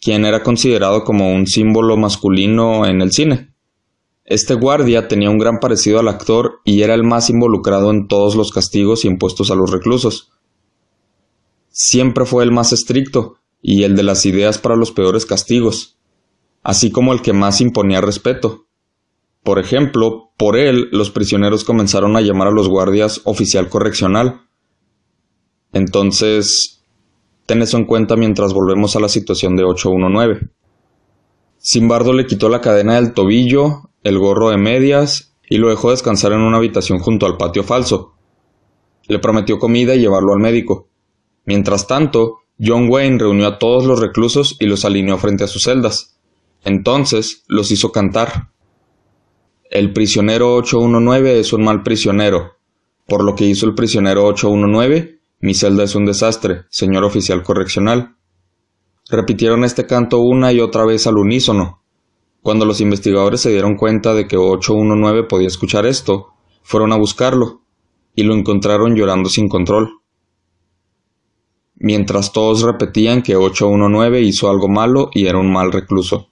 quien era considerado como un símbolo masculino en el cine. Este guardia tenía un gran parecido al actor y era el más involucrado en todos los castigos impuestos a los reclusos. Siempre fue el más estricto y el de las ideas para los peores castigos así como el que más imponía respeto. Por ejemplo, por él los prisioneros comenzaron a llamar a los guardias oficial correccional. Entonces, ten eso en cuenta mientras volvemos a la situación de 819. Simbardo le quitó la cadena del tobillo, el gorro de medias y lo dejó descansar en una habitación junto al patio falso. Le prometió comida y llevarlo al médico. Mientras tanto, John Wayne reunió a todos los reclusos y los alineó frente a sus celdas. Entonces los hizo cantar. El prisionero 819 es un mal prisionero. Por lo que hizo el prisionero 819, mi celda es un desastre, señor oficial correccional. Repitieron este canto una y otra vez al unísono. Cuando los investigadores se dieron cuenta de que 819 podía escuchar esto, fueron a buscarlo, y lo encontraron llorando sin control. Mientras todos repetían que 819 hizo algo malo y era un mal recluso.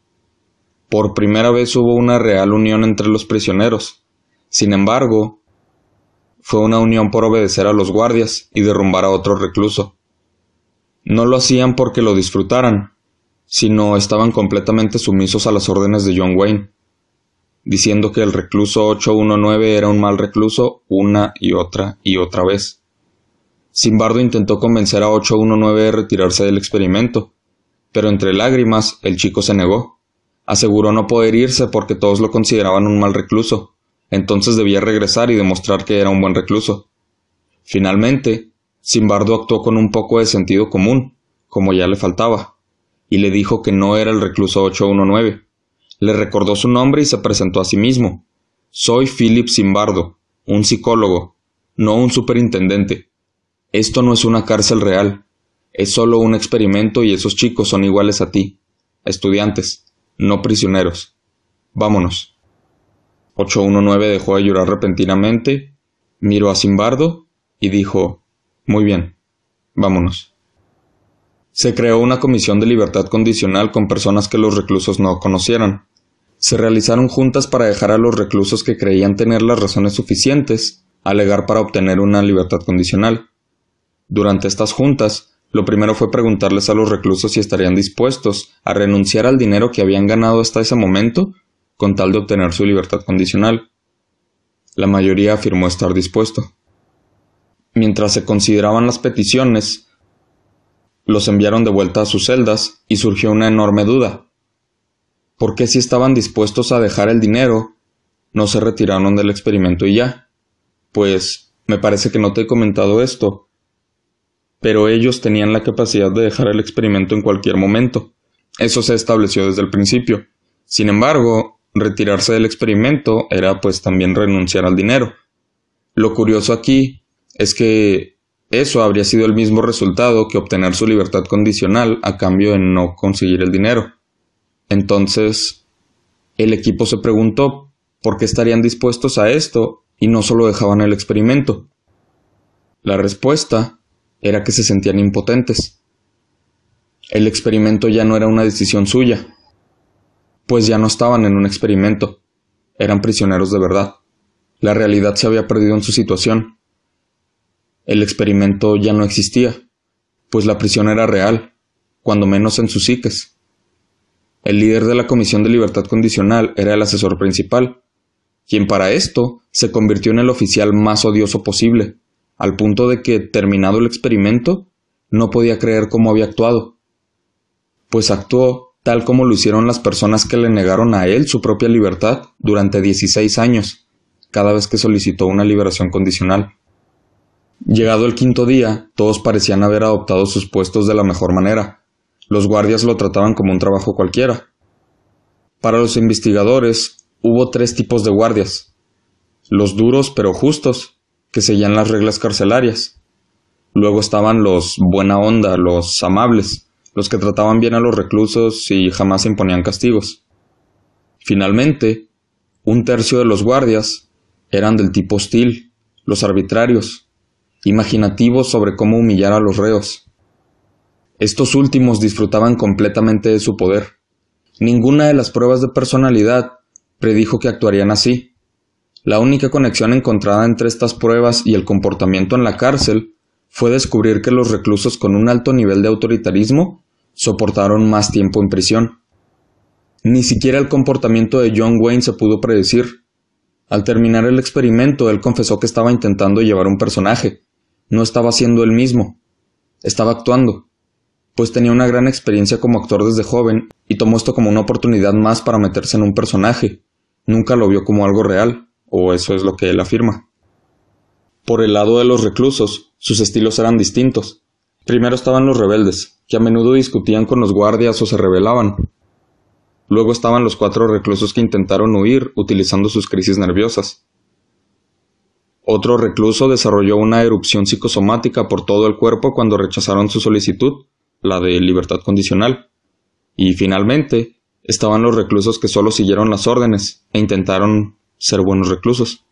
Por primera vez hubo una real unión entre los prisioneros. Sin embargo, fue una unión por obedecer a los guardias y derrumbar a otro recluso. No lo hacían porque lo disfrutaran, sino estaban completamente sumisos a las órdenes de John Wayne, diciendo que el recluso 819 era un mal recluso una y otra y otra vez. Simbardo intentó convencer a 819 de retirarse del experimento, pero entre lágrimas el chico se negó. Aseguró no poder irse porque todos lo consideraban un mal recluso, entonces debía regresar y demostrar que era un buen recluso. Finalmente, Simbardo actuó con un poco de sentido común, como ya le faltaba, y le dijo que no era el recluso 819. Le recordó su nombre y se presentó a sí mismo. Soy Philip Simbardo, un psicólogo, no un superintendente. Esto no es una cárcel real, es solo un experimento y esos chicos son iguales a ti, estudiantes no prisioneros. Vámonos. 819 dejó de llorar repentinamente, miró a Simbardo y dijo Muy bien, vámonos. Se creó una comisión de libertad condicional con personas que los reclusos no conocieran. Se realizaron juntas para dejar a los reclusos que creían tener las razones suficientes alegar para obtener una libertad condicional. Durante estas juntas, lo primero fue preguntarles a los reclusos si estarían dispuestos a renunciar al dinero que habían ganado hasta ese momento con tal de obtener su libertad condicional. La mayoría afirmó estar dispuesto. Mientras se consideraban las peticiones, los enviaron de vuelta a sus celdas y surgió una enorme duda. ¿Por qué si estaban dispuestos a dejar el dinero, no se retiraron del experimento y ya? Pues me parece que no te he comentado esto, pero ellos tenían la capacidad de dejar el experimento en cualquier momento. Eso se estableció desde el principio. Sin embargo, retirarse del experimento era pues también renunciar al dinero. Lo curioso aquí es que eso habría sido el mismo resultado que obtener su libertad condicional a cambio de no conseguir el dinero. Entonces, el equipo se preguntó por qué estarían dispuestos a esto y no solo dejaban el experimento. La respuesta era que se sentían impotentes. El experimento ya no era una decisión suya, pues ya no estaban en un experimento, eran prisioneros de verdad. La realidad se había perdido en su situación. El experimento ya no existía, pues la prisión era real, cuando menos en sus psiques. El líder de la Comisión de Libertad Condicional era el asesor principal, quien para esto se convirtió en el oficial más odioso posible, al punto de que, terminado el experimento, no podía creer cómo había actuado, pues actuó tal como lo hicieron las personas que le negaron a él su propia libertad durante 16 años, cada vez que solicitó una liberación condicional. Llegado el quinto día, todos parecían haber adoptado sus puestos de la mejor manera. Los guardias lo trataban como un trabajo cualquiera. Para los investigadores, hubo tres tipos de guardias. Los duros pero justos, que seguían las reglas carcelarias. Luego estaban los buena onda, los amables, los que trataban bien a los reclusos y jamás imponían castigos. Finalmente, un tercio de los guardias eran del tipo hostil, los arbitrarios, imaginativos sobre cómo humillar a los reos. Estos últimos disfrutaban completamente de su poder. Ninguna de las pruebas de personalidad predijo que actuarían así. La única conexión encontrada entre estas pruebas y el comportamiento en la cárcel fue descubrir que los reclusos con un alto nivel de autoritarismo soportaron más tiempo en prisión. Ni siquiera el comportamiento de John Wayne se pudo predecir. Al terminar el experimento, él confesó que estaba intentando llevar un personaje, no estaba siendo él mismo, estaba actuando, pues tenía una gran experiencia como actor desde joven y tomó esto como una oportunidad más para meterse en un personaje. Nunca lo vio como algo real, o eso es lo que él afirma. Por el lado de los reclusos, sus estilos eran distintos. Primero estaban los rebeldes, que a menudo discutían con los guardias o se rebelaban. Luego estaban los cuatro reclusos que intentaron huir utilizando sus crisis nerviosas. Otro recluso desarrolló una erupción psicosomática por todo el cuerpo cuando rechazaron su solicitud, la de libertad condicional. Y finalmente, estaban los reclusos que solo siguieron las órdenes e intentaron ser buenos reclusos.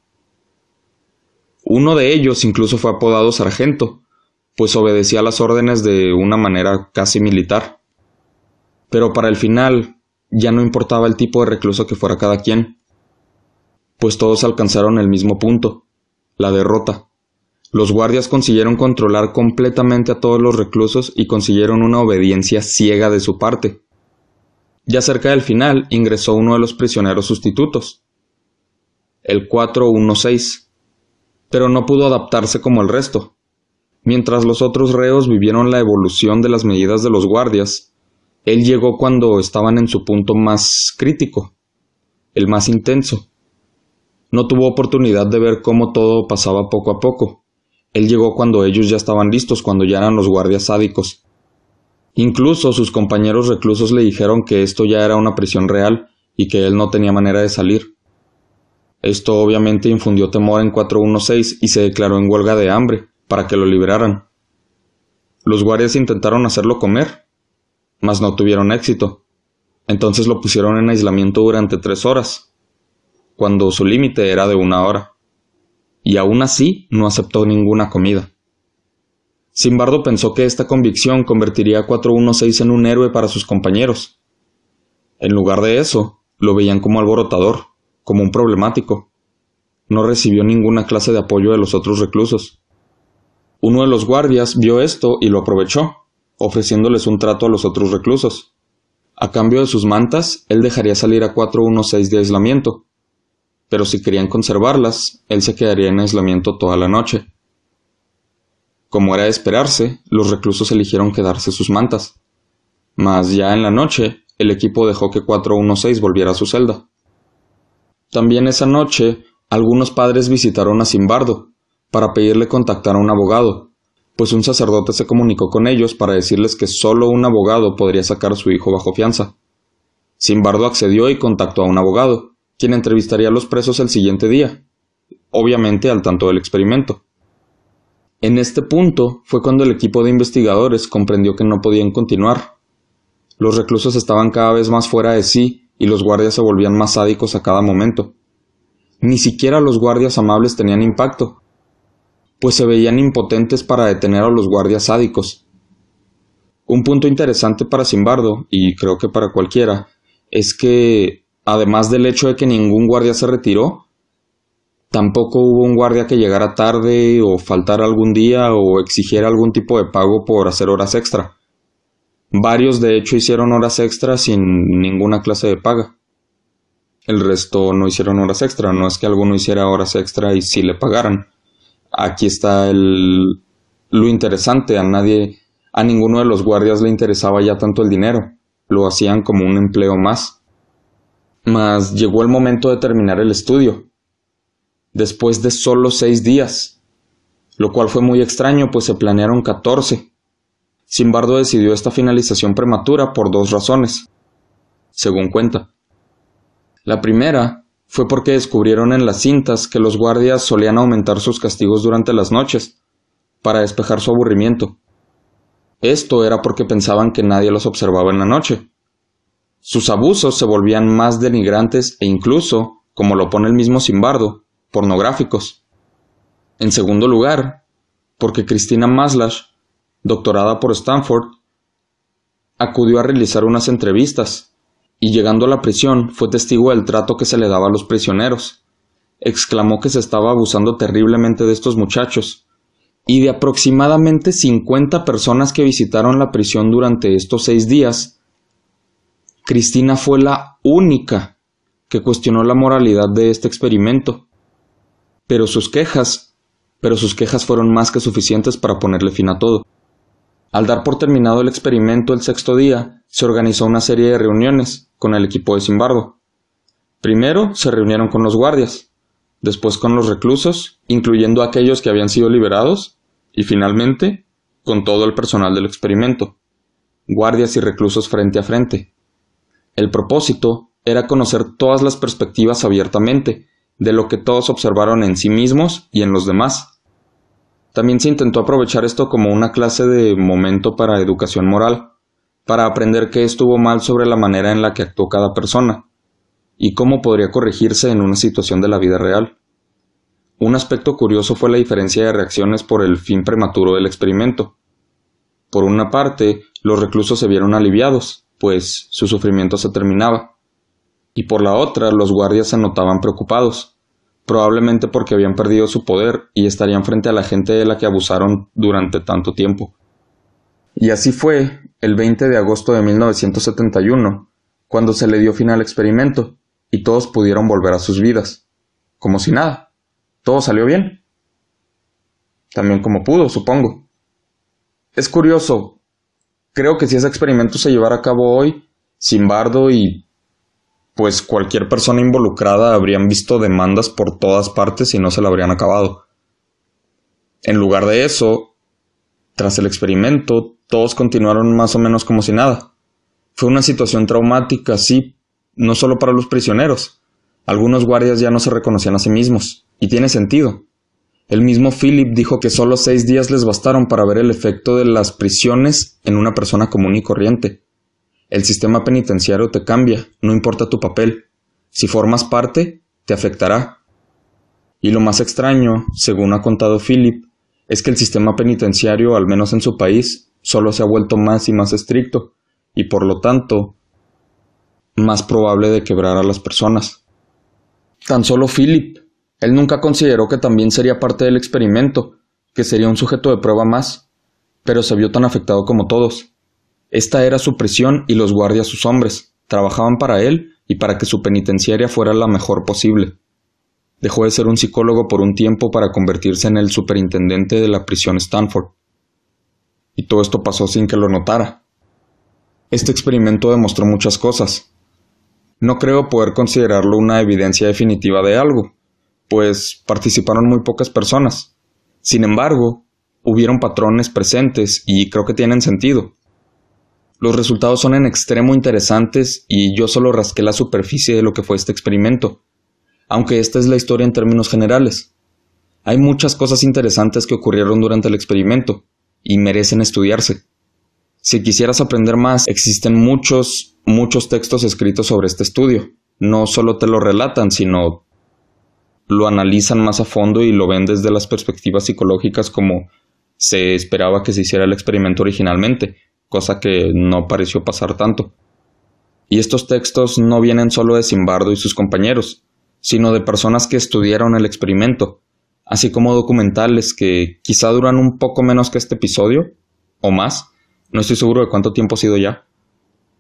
Uno de ellos incluso fue apodado sargento, pues obedecía las órdenes de una manera casi militar. Pero para el final ya no importaba el tipo de recluso que fuera cada quien, pues todos alcanzaron el mismo punto, la derrota. Los guardias consiguieron controlar completamente a todos los reclusos y consiguieron una obediencia ciega de su parte. Ya cerca del final ingresó uno de los prisioneros sustitutos, el 416, pero no pudo adaptarse como el resto. Mientras los otros reos vivieron la evolución de las medidas de los guardias, él llegó cuando estaban en su punto más crítico, el más intenso. No tuvo oportunidad de ver cómo todo pasaba poco a poco. Él llegó cuando ellos ya estaban listos, cuando ya eran los guardias sádicos. Incluso sus compañeros reclusos le dijeron que esto ya era una prisión real y que él no tenía manera de salir. Esto obviamente infundió temor en 416 y se declaró en huelga de hambre para que lo liberaran. Los guardias intentaron hacerlo comer, mas no tuvieron éxito. Entonces lo pusieron en aislamiento durante tres horas cuando su límite era de una hora, y aún así no aceptó ninguna comida. Simbardo pensó que esta convicción convertiría a 416 en un héroe para sus compañeros. En lugar de eso, lo veían como alborotador, como un problemático. No recibió ninguna clase de apoyo de los otros reclusos. Uno de los guardias vio esto y lo aprovechó, ofreciéndoles un trato a los otros reclusos. A cambio de sus mantas, él dejaría salir a 416 de aislamiento, pero si querían conservarlas, él se quedaría en aislamiento toda la noche. Como era de esperarse, los reclusos eligieron quedarse sus mantas. Mas ya en la noche, el equipo dejó que 416 volviera a su celda. También esa noche, algunos padres visitaron a Simbardo para pedirle contactar a un abogado, pues un sacerdote se comunicó con ellos para decirles que solo un abogado podría sacar a su hijo bajo fianza. Simbardo accedió y contactó a un abogado, quien entrevistaría a los presos el siguiente día, obviamente al tanto del experimento. En este punto fue cuando el equipo de investigadores comprendió que no podían continuar. Los reclusos estaban cada vez más fuera de sí y los guardias se volvían más sádicos a cada momento. Ni siquiera los guardias amables tenían impacto, pues se veían impotentes para detener a los guardias sádicos. Un punto interesante para Simbardo, y creo que para cualquiera, es que además del hecho de que ningún guardia se retiró, tampoco hubo un guardia que llegara tarde o faltara algún día o exigiera algún tipo de pago por hacer horas extra. Varios de hecho hicieron horas extras sin ninguna clase de paga. El resto no hicieron horas extra, no es que alguno hiciera horas extra y sí le pagaran. Aquí está el lo interesante, a nadie a ninguno de los guardias le interesaba ya tanto el dinero, lo hacían como un empleo más. Mas llegó el momento de terminar el estudio, después de solo seis días, lo cual fue muy extraño, pues se planearon catorce. Simbardo decidió esta finalización prematura por dos razones, según cuenta. La primera fue porque descubrieron en las cintas que los guardias solían aumentar sus castigos durante las noches, para despejar su aburrimiento. Esto era porque pensaban que nadie los observaba en la noche. Sus abusos se volvían más denigrantes e incluso, como lo pone el mismo Simbardo, pornográficos. En segundo lugar, porque Cristina Maslash, doctorada por Stanford, acudió a realizar unas entrevistas y llegando a la prisión fue testigo del trato que se le daba a los prisioneros. Exclamó que se estaba abusando terriblemente de estos muchachos y de aproximadamente 50 personas que visitaron la prisión durante estos seis días, Cristina fue la única que cuestionó la moralidad de este experimento. Pero sus quejas, pero sus quejas fueron más que suficientes para ponerle fin a todo. Al dar por terminado el experimento el sexto día, se organizó una serie de reuniones con el equipo de Simbardo. Primero se reunieron con los guardias, después con los reclusos, incluyendo aquellos que habían sido liberados, y finalmente con todo el personal del experimento, guardias y reclusos frente a frente. El propósito era conocer todas las perspectivas abiertamente, de lo que todos observaron en sí mismos y en los demás. También se intentó aprovechar esto como una clase de momento para educación moral, para aprender qué estuvo mal sobre la manera en la que actuó cada persona, y cómo podría corregirse en una situación de la vida real. Un aspecto curioso fue la diferencia de reacciones por el fin prematuro del experimento. Por una parte, los reclusos se vieron aliviados, pues su sufrimiento se terminaba, y por la otra, los guardias se notaban preocupados, probablemente porque habían perdido su poder y estarían frente a la gente de la que abusaron durante tanto tiempo. Y así fue, el 20 de agosto de 1971, cuando se le dio fin al experimento, y todos pudieron volver a sus vidas, como si nada. Todo salió bien. También como pudo, supongo. Es curioso. Creo que si ese experimento se llevara a cabo hoy, sin bardo y pues cualquier persona involucrada habrían visto demandas por todas partes y no se la habrían acabado. En lugar de eso, tras el experimento, todos continuaron más o menos como si nada. Fue una situación traumática, sí, no solo para los prisioneros. Algunos guardias ya no se reconocían a sí mismos, y tiene sentido. El mismo Philip dijo que solo seis días les bastaron para ver el efecto de las prisiones en una persona común y corriente. El sistema penitenciario te cambia, no importa tu papel. Si formas parte, te afectará. Y lo más extraño, según ha contado Philip, es que el sistema penitenciario, al menos en su país, solo se ha vuelto más y más estricto, y por lo tanto, más probable de quebrar a las personas. Tan solo Philip. Él nunca consideró que también sería parte del experimento, que sería un sujeto de prueba más, pero se vio tan afectado como todos. Esta era su prisión y los guardias sus hombres, trabajaban para él y para que su penitenciaria fuera la mejor posible. Dejó de ser un psicólogo por un tiempo para convertirse en el superintendente de la prisión Stanford. Y todo esto pasó sin que lo notara. Este experimento demostró muchas cosas, no creo poder considerarlo una evidencia definitiva de algo, pues participaron muy pocas personas. Sin embargo, hubieron patrones presentes y creo que tienen sentido. Los resultados son en extremo interesantes y yo solo rasqué la superficie de lo que fue este experimento, aunque esta es la historia en términos generales. Hay muchas cosas interesantes que ocurrieron durante el experimento y merecen estudiarse. Si quisieras aprender más, existen muchos, muchos textos escritos sobre este estudio. No solo te lo relatan, sino lo analizan más a fondo y lo ven desde las perspectivas psicológicas como se esperaba que se hiciera el experimento originalmente, cosa que no pareció pasar tanto. Y estos textos no vienen solo de Simbardo y sus compañeros, sino de personas que estudiaron el experimento, así como documentales que quizá duran un poco menos que este episodio, o más, No estoy seguro de cuánto tiempo ha sido ya.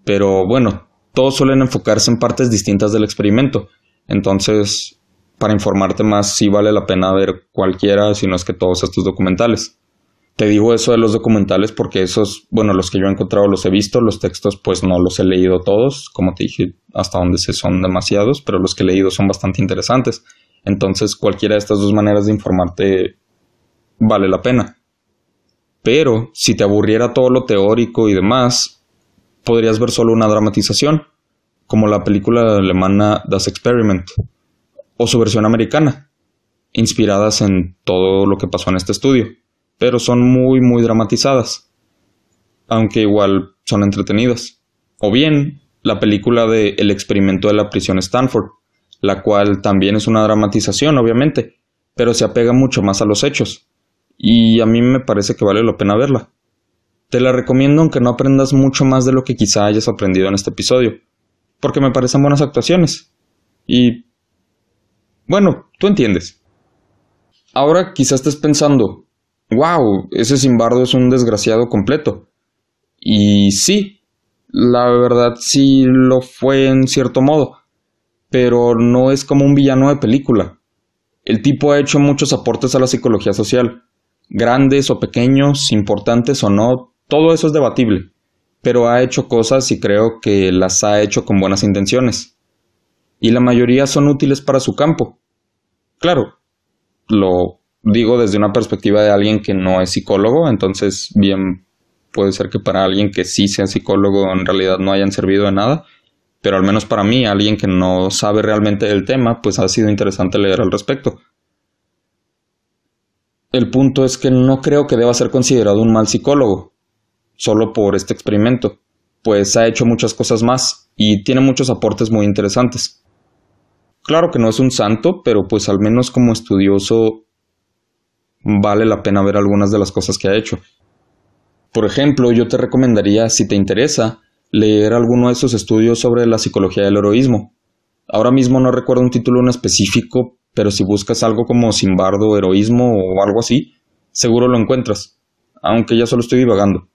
Pero bueno, todos suelen enfocarse en partes distintas del experimento. Entonces, para informarte más, sí vale la pena ver cualquiera, si no es que todos estos documentales. Te digo eso de los documentales porque esos, bueno, los que yo he encontrado los he visto, los textos pues no los he leído todos, como te dije, hasta donde se son demasiados, pero los que he leído son bastante interesantes. Entonces, cualquiera de estas dos maneras de informarte vale la pena. Pero si te aburriera todo lo teórico y demás, podrías ver solo una dramatización, como la película alemana Das Experiment, o su versión americana, inspiradas en todo lo que pasó en este estudio, pero son muy muy dramatizadas, aunque igual son entretenidas. O bien, la película de El experimento de la prisión Stanford, la cual también es una dramatización, obviamente, pero se apega mucho más a los hechos, y a mí me parece que vale la pena verla. Te la recomiendo aunque no aprendas mucho más de lo que quizá hayas aprendido en este episodio, porque me parecen buenas actuaciones. Y... Bueno, tú entiendes. Ahora quizás estés pensando, wow, ese Simbardo es un desgraciado completo. Y sí, la verdad sí lo fue en cierto modo, pero no es como un villano de película. El tipo ha hecho muchos aportes a la psicología social, grandes o pequeños, importantes o no, todo eso es debatible, pero ha hecho cosas y creo que las ha hecho con buenas intenciones. Y la mayoría son útiles para su campo. Claro, lo digo desde una perspectiva de alguien que no es psicólogo, entonces bien puede ser que para alguien que sí sea psicólogo en realidad no hayan servido de nada, pero al menos para mí, alguien que no sabe realmente del tema, pues ha sido interesante leer al respecto. El punto es que no creo que deba ser considerado un mal psicólogo, solo por este experimento, pues ha hecho muchas cosas más y tiene muchos aportes muy interesantes. Claro que no es un santo, pero pues al menos como estudioso vale la pena ver algunas de las cosas que ha hecho. Por ejemplo, yo te recomendaría, si te interesa, leer alguno de sus estudios sobre la psicología del heroísmo. Ahora mismo no recuerdo un título en específico, pero si buscas algo como Simbardo, heroísmo o algo así, seguro lo encuentras, aunque ya solo estoy divagando.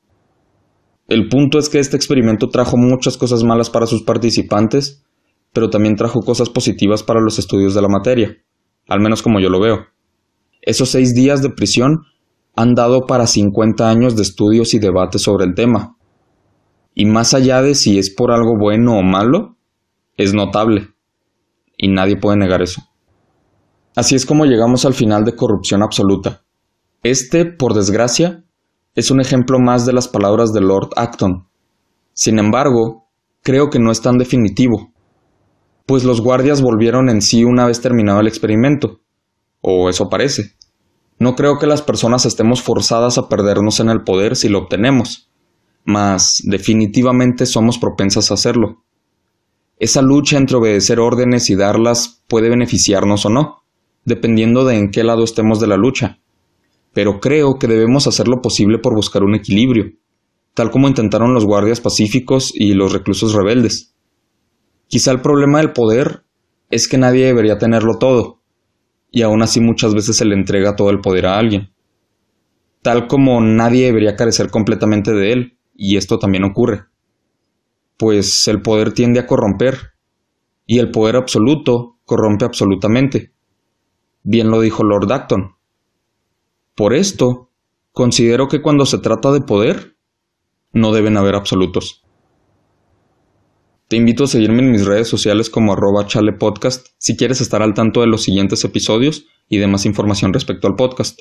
El punto es que este experimento trajo muchas cosas malas para sus participantes, pero también trajo cosas positivas para los estudios de la materia, al menos como yo lo veo. Esos seis días de prisión han dado para 50 años de estudios y debates sobre el tema. Y más allá de si es por algo bueno o malo, es notable. Y nadie puede negar eso. Así es como llegamos al final de corrupción absoluta. Este, por desgracia, es un ejemplo más de las palabras de Lord Acton. Sin embargo, creo que no es tan definitivo, pues los guardias volvieron en sí una vez terminado el experimento, o eso parece. No creo que las personas estemos forzadas a perdernos en el poder si lo obtenemos, mas definitivamente somos propensas a hacerlo. Esa lucha entre obedecer órdenes y darlas puede beneficiarnos o no dependiendo de en qué lado estemos de la lucha. Pero creo que debemos hacer lo posible por buscar un equilibrio, tal como intentaron los guardias pacíficos y los reclusos rebeldes. Quizá el problema del poder es que nadie debería tenerlo todo, y aún así muchas veces se le entrega todo el poder a alguien. Tal como nadie debería carecer completamente de él, y esto también ocurre. Pues el poder tiende a corromper, y el poder absoluto corrompe absolutamente. Bien lo dijo Lord Acton. Por esto, considero que cuando se trata de poder, no deben haber absolutos. Te invito a seguirme en mis redes sociales como arroba chalepodcast si quieres estar al tanto de los siguientes episodios y de más información respecto al podcast.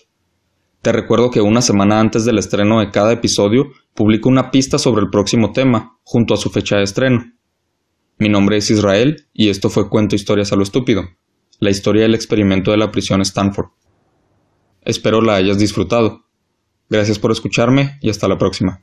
Te recuerdo que una semana antes del estreno de cada episodio publico una pista sobre el próximo tema, junto a su fecha de estreno. Mi nombre es Israel y esto fue Cuento Historias a lo Estúpido la historia del experimento de la prisión Stanford. Espero la hayas disfrutado. Gracias por escucharme y hasta la próxima.